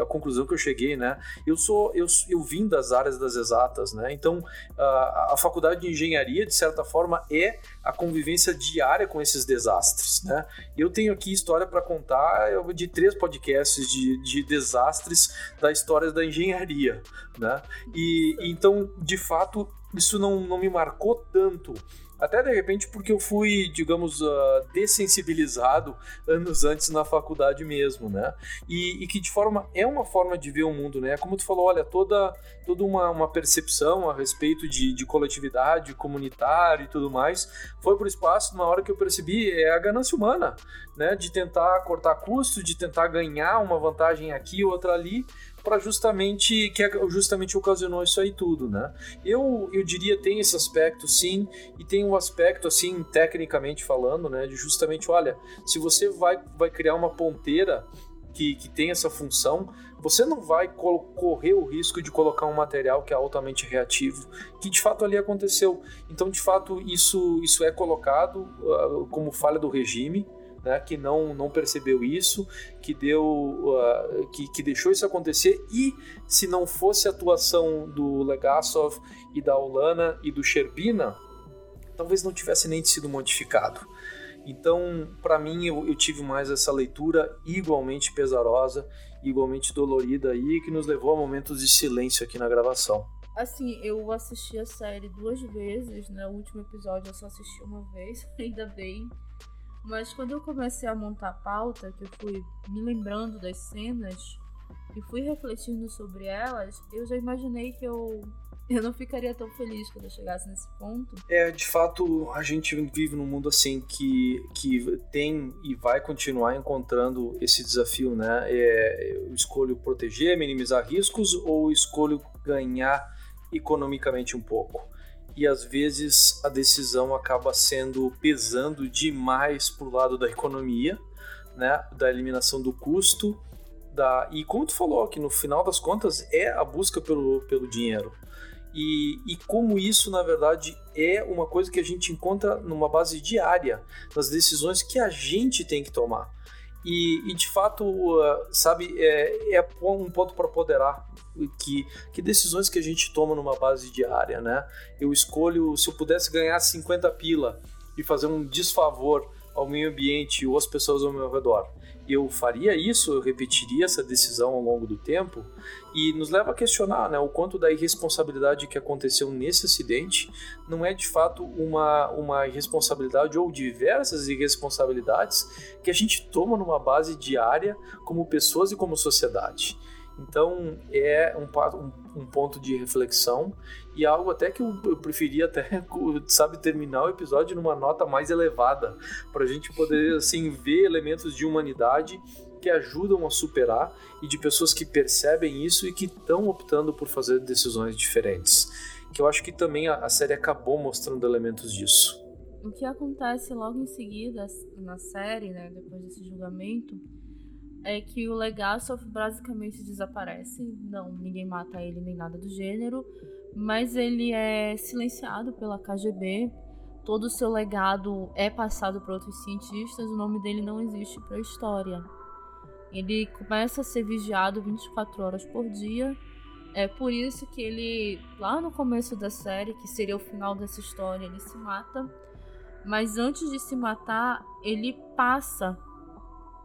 a conclusão que eu cheguei, né? Eu sou eu, eu vim das áreas das exatas, né? Então a, a faculdade de engenharia de certa forma é a convivência diária com esses desastres, né? Eu tenho aqui história para contar de três podcasts de, de desastres da história da engenharia, né? E então, de fato, isso não, não me marcou tanto até de repente porque eu fui, digamos, uh, dessensibilizado anos antes na faculdade mesmo, né? E, e, que de forma é uma forma de ver o mundo, né? Como tu falou, olha, toda, toda uma, uma percepção a respeito de, de coletividade, comunitário e tudo mais, foi para o espaço na hora que eu percebi é a ganância humana, né? De tentar cortar custos, de tentar ganhar uma vantagem aqui, outra ali, para justamente que é justamente ocasionou isso aí tudo, né? Eu eu diria tem esse aspecto sim e tem um aspecto assim tecnicamente falando, né, de justamente olha, se você vai vai criar uma ponteira que, que tem essa função, você não vai correr o risco de colocar um material que é altamente reativo, que de fato ali aconteceu. Então, de fato, isso, isso é colocado uh, como falha do regime, né, que não, não percebeu isso, que deu uh, que, que deixou isso acontecer e se não fosse a atuação do Legasov e da Olana e do Sherbina, talvez não tivesse nem sido modificado. Então, para mim, eu, eu, tive mais essa leitura igualmente pesarosa, igualmente dolorida aí, que nos levou a momentos de silêncio aqui na gravação. Assim, eu assisti a série duas vezes, né? O último episódio eu só assisti uma vez, ainda bem. Mas quando eu comecei a montar a pauta, que eu fui me lembrando das cenas e fui refletindo sobre elas, eu já imaginei que eu eu não ficaria tão feliz quando eu chegasse nesse ponto. É, de fato, a gente vive num mundo assim que, que tem e vai continuar encontrando esse desafio, né? É, eu escolho proteger, minimizar riscos ou escolho ganhar economicamente um pouco? E às vezes a decisão acaba sendo pesando demais para o lado da economia, né, da eliminação do custo, da e como tu falou que no final das contas é a busca pelo, pelo dinheiro. E, e como isso, na verdade, é uma coisa que a gente encontra numa base diária, nas decisões que a gente tem que tomar. E, e de fato, uh, sabe, é, é um ponto para poderar que, que decisões que a gente toma numa base diária, né? Eu escolho, se eu pudesse ganhar 50 pila e fazer um desfavor ao meio ambiente ou às pessoas ao meu redor, eu faria isso, eu repetiria essa decisão ao longo do tempo e nos leva a questionar né, o quanto da irresponsabilidade que aconteceu nesse acidente não é de fato uma, uma irresponsabilidade ou diversas irresponsabilidades que a gente toma numa base diária como pessoas e como sociedade. Então é um, um, ponto de reflexão e algo até que eu, preferia até, sabe, terminar o episódio numa nota mais elevada, para a gente poder assim ver elementos de humanidade que ajudam a superar e de pessoas que percebem isso e que estão optando por fazer decisões diferentes. Que eu acho que também a, a série acabou mostrando elementos disso. O que acontece logo em seguida na série, né, depois desse julgamento, é que o Legasov basicamente desaparece. Não, ninguém mata ele nem nada do gênero, mas ele é silenciado pela KGB. Todo o seu legado é passado para outros cientistas, o nome dele não existe para a história. Ele começa a ser vigiado 24 horas por dia. É por isso que ele, lá no começo da série, que seria o final dessa história, ele se mata. Mas antes de se matar, ele passa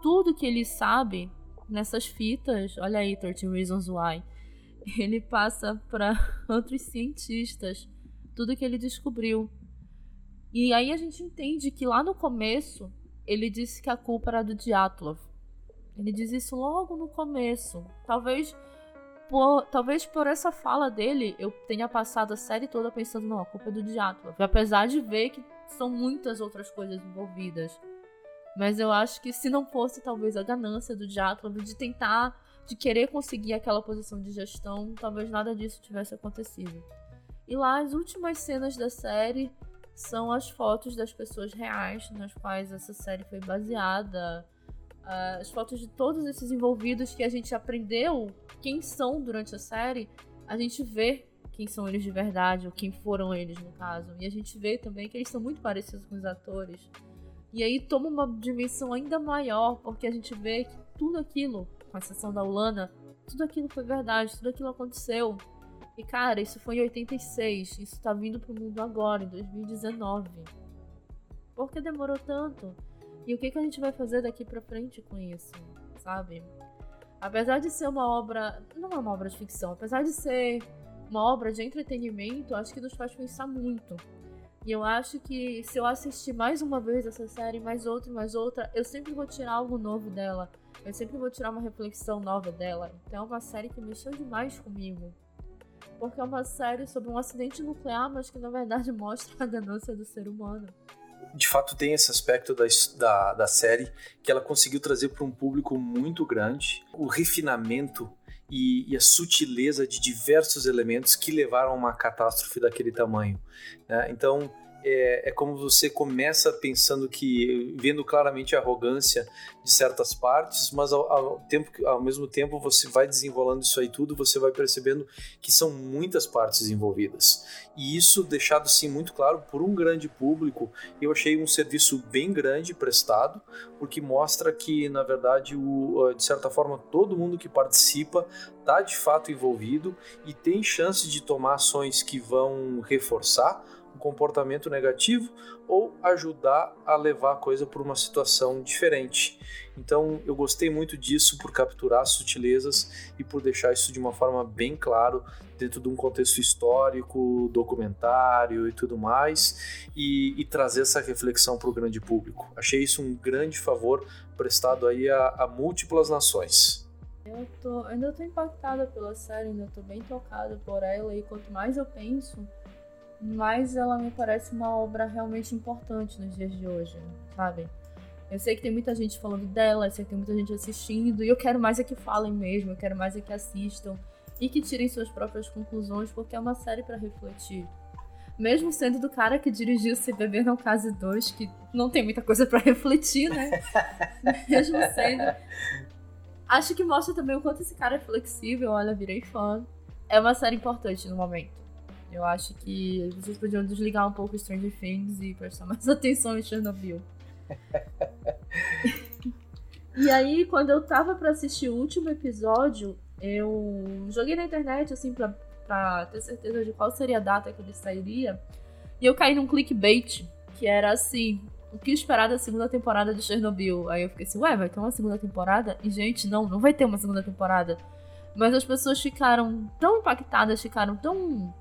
tudo que ele sabe nessas fitas, olha aí, 13 Reasons Why, ele passa para outros cientistas tudo que ele descobriu. E aí a gente entende que lá no começo ele disse que a culpa era do Dyatlov. Ele diz isso logo no começo. Talvez por, talvez por essa fala dele, eu tenha passado a série toda pensando, não, a culpa é do Diátlov. Apesar de ver que são muitas outras coisas envolvidas. Mas eu acho que se não fosse talvez a ganância do Diátlov de tentar, de querer conseguir aquela posição de gestão, talvez nada disso tivesse acontecido. E lá as últimas cenas da série são as fotos das pessoas reais nas quais essa série foi baseada. Uh, as fotos de todos esses envolvidos que a gente aprendeu quem são durante a série, a gente vê quem são eles de verdade, ou quem foram eles no caso. E a gente vê também que eles são muito parecidos com os atores. E aí toma uma dimensão ainda maior, porque a gente vê que tudo aquilo, com exceção da Ulana, tudo aquilo foi verdade, tudo aquilo aconteceu. E cara, isso foi em 86, isso tá vindo pro mundo agora, em 2019. Por que demorou tanto? E o que, que a gente vai fazer daqui pra frente com isso, sabe? Apesar de ser uma obra. Não é uma obra de ficção, apesar de ser uma obra de entretenimento, acho que nos faz pensar muito. E eu acho que se eu assistir mais uma vez essa série, mais outra, mais outra, eu sempre vou tirar algo novo dela. Eu sempre vou tirar uma reflexão nova dela. Então é uma série que mexeu demais comigo. Porque é uma série sobre um acidente nuclear, mas que na verdade mostra a ganância do ser humano de fato tem esse aspecto da, da, da série que ela conseguiu trazer para um público muito grande o refinamento e, e, a sutileza de diversos elementos que levaram a uma catástrofe daquele tamanho. Né? Então é, é, como você começa pensando que vendo claramente a arrogância de certas partes, mas ao, ao, tempo, ao mesmo tempo você vai desenrolando isso aí tudo, você vai percebendo que são muitas partes envolvidas. E isso deixado sim muito claro por um grande público, eu achei um serviço bem grande prestado, porque mostra que na verdade o, de certa forma todo mundo que participa está de fato envolvido e tem chance de tomar ações que vão reforçar comportamento negativo ou ajudar a levar a coisa por uma situação diferente. Então eu gostei muito disso por capturar as sutilezas e por deixar isso de uma forma bem claro dentro de um contexto histórico, documentário e tudo mais, e, e trazer essa reflexão para o grande público. Achei isso um grande favor prestado aí a, a múltiplas nações. Eu tô, ainda estou impactada pela série, ainda estou bem tocada por ela e quanto mais eu penso, mas ela me parece uma obra realmente importante nos dias de hoje, sabe? Eu sei que tem muita gente falando dela, eu sei que tem muita gente assistindo, e eu quero mais é que falem mesmo, eu quero mais é que assistam e que tirem suas próprias conclusões, porque é uma série para refletir. Mesmo sendo do cara que dirigiu Se Beber Não Case 2, que não tem muita coisa para refletir, né? Mesmo sendo. Acho que mostra também o quanto esse cara é flexível, olha, virei fã. É uma série importante no momento. Eu acho que vocês podiam desligar um pouco Stranger Things e prestar mais atenção em Chernobyl. e aí, quando eu tava para assistir o último episódio, eu joguei na internet, assim, pra, pra ter certeza de qual seria a data que ele sairia. E eu caí num clickbait, que era assim: o que esperar da segunda temporada de Chernobyl? Aí eu fiquei assim, ué, vai ter uma segunda temporada? E, gente, não, não vai ter uma segunda temporada. Mas as pessoas ficaram tão impactadas, ficaram tão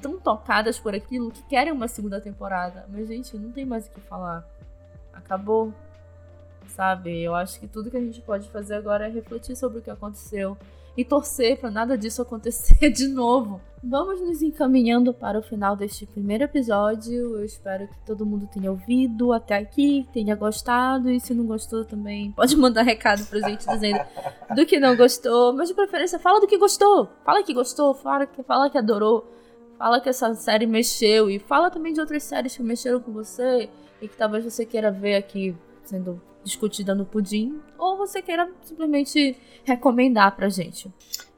tão tocadas por aquilo que querem uma segunda temporada. Mas, gente, não tem mais o que falar. Acabou. Sabe? Eu acho que tudo que a gente pode fazer agora é refletir sobre o que aconteceu e torcer para nada disso acontecer de novo. Vamos nos encaminhando para o final deste primeiro episódio. Eu espero que todo mundo tenha ouvido até aqui, tenha gostado. E se não gostou também, pode mandar recado pra gente dizendo do que não gostou. Mas de preferência, fala do que gostou. Fala que gostou, fala que, fala que adorou. Fala que essa série mexeu e fala também de outras séries que mexeram com você e que talvez você queira ver aqui sendo discutida no Pudim, ou você queira simplesmente recomendar pra gente.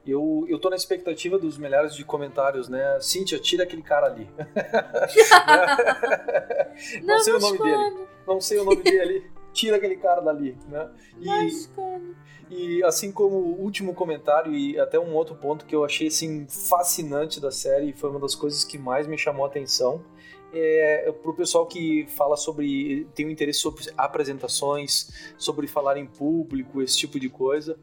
Eu, eu tô na expectativa dos milhares de comentários, né? Cíntia, tira aquele cara ali. não, não sei o nome dele. Não sei o nome dele. Tira aquele cara dali, né? E, e assim como o último comentário e até um outro ponto que eu achei assim fascinante da série foi uma das coisas que mais me chamou a atenção é para o pessoal que fala sobre, tem um interesse sobre apresentações, sobre falar em público, esse tipo de coisa.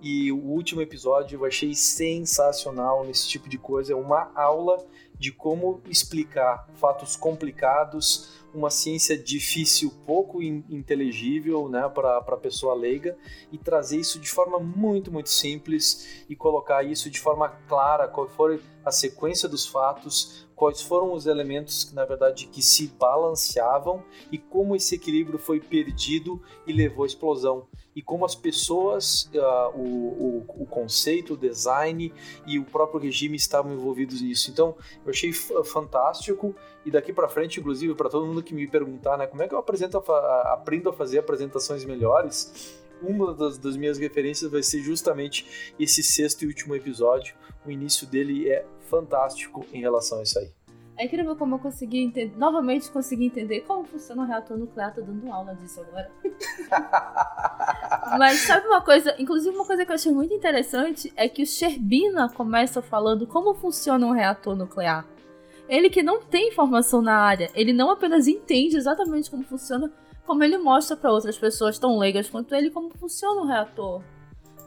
E o último episódio eu achei sensacional nesse tipo de coisa. É uma aula de como explicar fatos complicados, uma ciência difícil, pouco inteligível né, para a pessoa leiga, e trazer isso de forma muito, muito simples e colocar isso de forma clara, qual for a sequência dos fatos, quais foram os elementos que, na verdade, que se balanceavam e como esse equilíbrio foi perdido e levou à explosão e como as pessoas, uh, o, o, o, conceito, o design e o próprio regime estavam envolvidos nisso. Então, eu achei fantástico e daqui para frente, inclusive, para todo mundo que me perguntar, né, como é que eu apresento, a, aprendo a fazer apresentações melhores? Uma das, das minhas referências vai ser justamente esse sexto e último episódio. O início dele é fantástico em relação a isso aí. É incrível como eu consegui entender, novamente consegui entender como funciona o reator nuclear. Tô dando aula disso agora. Mas sabe uma coisa? Inclusive, uma coisa que eu achei muito interessante é que o Sherbina começa falando como funciona um reator nuclear. Ele que não tem informação na área, ele não apenas entende exatamente como funciona, como ele mostra para outras pessoas tão leigas quanto ele como funciona um reator.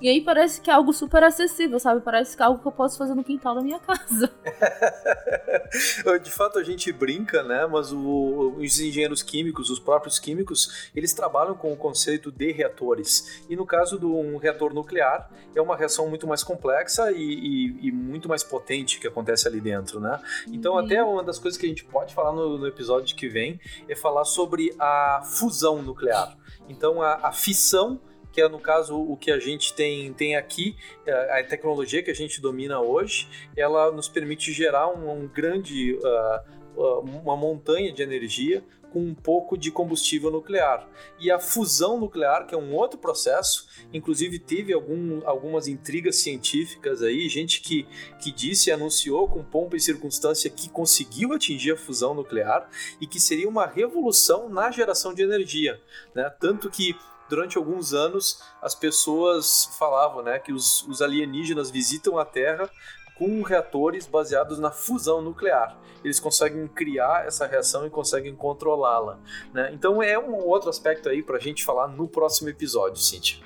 E aí parece que é algo super acessível, sabe? Parece que é algo que eu posso fazer no quintal da minha casa. de fato, a gente brinca, né? Mas o, os engenheiros químicos, os próprios químicos, eles trabalham com o conceito de reatores. E no caso de um reator nuclear, é uma reação muito mais complexa e, e, e muito mais potente que acontece ali dentro, né? Então, uhum. até uma das coisas que a gente pode falar no, no episódio que vem é falar sobre a fusão nuclear. Então, a, a fissão que é no caso o que a gente tem, tem aqui, é, a tecnologia que a gente domina hoje, ela nos permite gerar um, um grande, uh, uma montanha de energia com um pouco de combustível nuclear. E a fusão nuclear, que é um outro processo, inclusive teve algum, algumas intrigas científicas aí, gente que, que disse e anunciou com pompa e circunstância que conseguiu atingir a fusão nuclear e que seria uma revolução na geração de energia. Né? Tanto que durante alguns anos as pessoas falavam né, que os, os alienígenas visitam a Terra com reatores baseados na fusão nuclear. Eles conseguem criar essa reação e conseguem controlá-la. Né? Então é um outro aspecto aí para a gente falar no próximo episódio, Cíntia.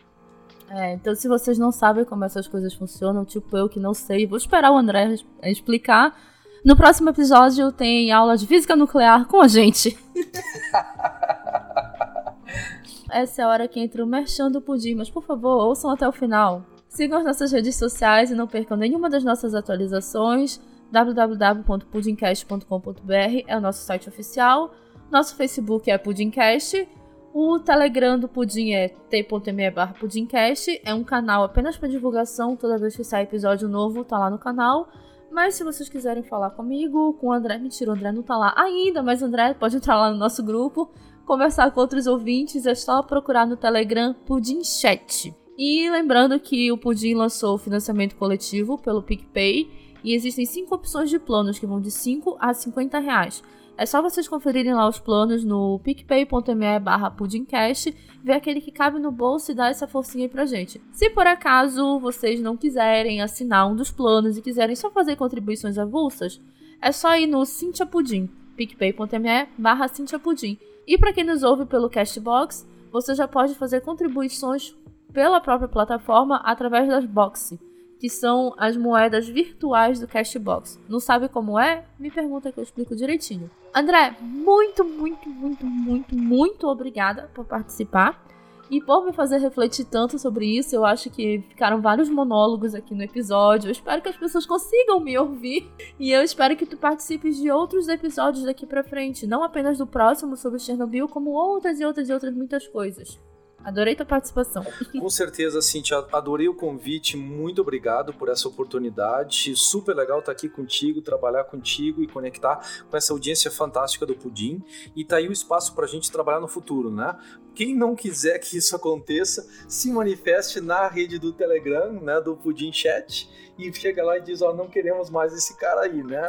É, então se vocês não sabem como essas coisas funcionam, tipo eu que não sei, vou esperar o André explicar. No próximo episódio tem aula de física nuclear com a gente. essa é a hora que entra o merchan do Pudim, mas por favor, ouçam até o final. Sigam as nossas redes sociais e não percam nenhuma das nossas atualizações. www.pudimcast.com.br é o nosso site oficial. Nosso Facebook é Pudimcast. O Telegram do Pudim é t.me pudimcast. É um canal apenas para divulgação. Toda vez que sai episódio novo, tá lá no canal. Mas se vocês quiserem falar comigo, com o André, mentira, o André não tá lá ainda, mas o André pode entrar lá no nosso grupo conversar com outros ouvintes, é só procurar no Telegram Pudim Chat. E lembrando que o Pudim lançou o financiamento coletivo pelo PicPay e existem cinco opções de planos que vão de 5 a 50 reais. É só vocês conferirem lá os planos no picpay.me barra pudimcast, ver aquele que cabe no bolso e dar essa forcinha aí pra gente. Se por acaso vocês não quiserem assinar um dos planos e quiserem só fazer contribuições avulsas, é só ir no Cintia Pudim, picpay.me barra Cintia Pudim. E para quem nos ouve pelo Castbox, você já pode fazer contribuições pela própria plataforma através das Boxy, que são as moedas virtuais do Castbox. Não sabe como é? Me pergunta que eu explico direitinho. André, muito, muito, muito, muito, muito obrigada por participar. E por me fazer refletir tanto sobre isso, eu acho que ficaram vários monólogos aqui no episódio. Eu espero que as pessoas consigam me ouvir. E eu espero que tu participes de outros episódios daqui pra frente. Não apenas do próximo sobre Chernobyl, como outras e outras e outras muitas coisas. Adorei tua participação. Com certeza, Cintia, adorei o convite. Muito obrigado por essa oportunidade. Super legal estar aqui contigo, trabalhar contigo e conectar com essa audiência fantástica do Pudim. E tá aí o espaço para a gente trabalhar no futuro, né? Quem não quiser que isso aconteça, se manifeste na rede do Telegram, né, do Pudim Chat, e chega lá e diz, ó, oh, não queremos mais esse cara aí, né?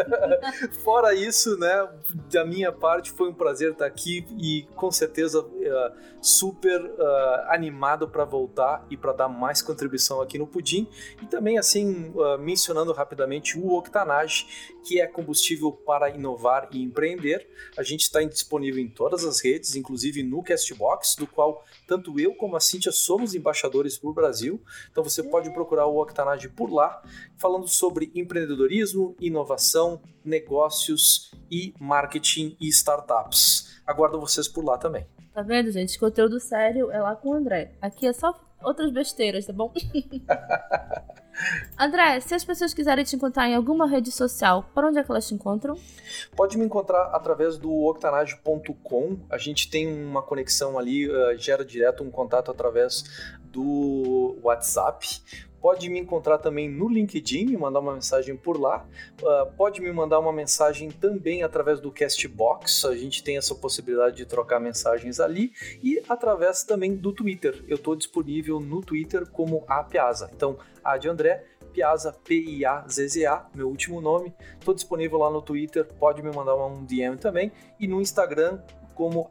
Fora isso, né, da minha parte foi um prazer estar aqui e com certeza uh, super uh, animado para voltar e para dar mais contribuição aqui no Pudim e também assim uh, mencionando rapidamente o Octanage, que é combustível para inovar e empreender. A gente está disponível em todas as redes, inclusive no Castbox, do qual tanto eu como a Cintia somos embaixadores para o Brasil. Então você pode procurar o Octanage por lá, falando sobre empreendedorismo, inovação, negócios e marketing e startups. Aguardo vocês por lá também. Tá vendo, gente? Conteúdo sério é lá com o André. Aqui é só outras besteiras, tá bom? André, se as pessoas quiserem te encontrar em alguma rede social, por onde é que elas te encontram? Pode me encontrar através do octanage.com. A gente tem uma conexão ali, uh, gera direto um contato através do WhatsApp pode me encontrar também no LinkedIn, me mandar uma mensagem por lá. Uh, pode me mandar uma mensagem também através do Castbox, a gente tem essa possibilidade de trocar mensagens ali. E através também do Twitter. Eu estou disponível no Twitter como a Piazza. Então, a de André, Piazza, P-I-A-Z-Z-A, meu último nome. Estou disponível lá no Twitter, pode me mandar um DM também. E no Instagram, como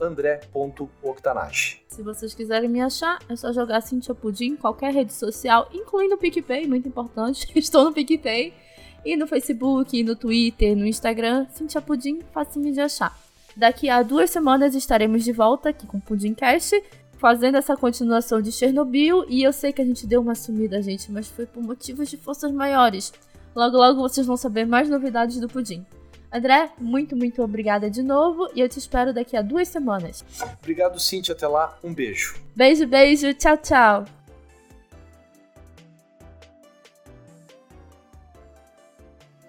andré.octanache. Se vocês quiserem me achar, é só jogar Cintia Pudim em qualquer rede social, incluindo o PicPay, muito importante. Estou no PicPay. E no Facebook, no Twitter, no Instagram, Cintia Pudim, facinho de achar. Daqui a duas semanas estaremos de volta aqui com o Pudimcast, fazendo essa continuação de Chernobyl. E eu sei que a gente deu uma sumida, gente, mas foi por motivos de forças maiores. Logo, logo vocês vão saber mais novidades do Pudim. André, muito, muito obrigada de novo e eu te espero daqui a duas semanas. Obrigado, Cintia. Até lá. Um beijo. Beijo, beijo. Tchau, tchau.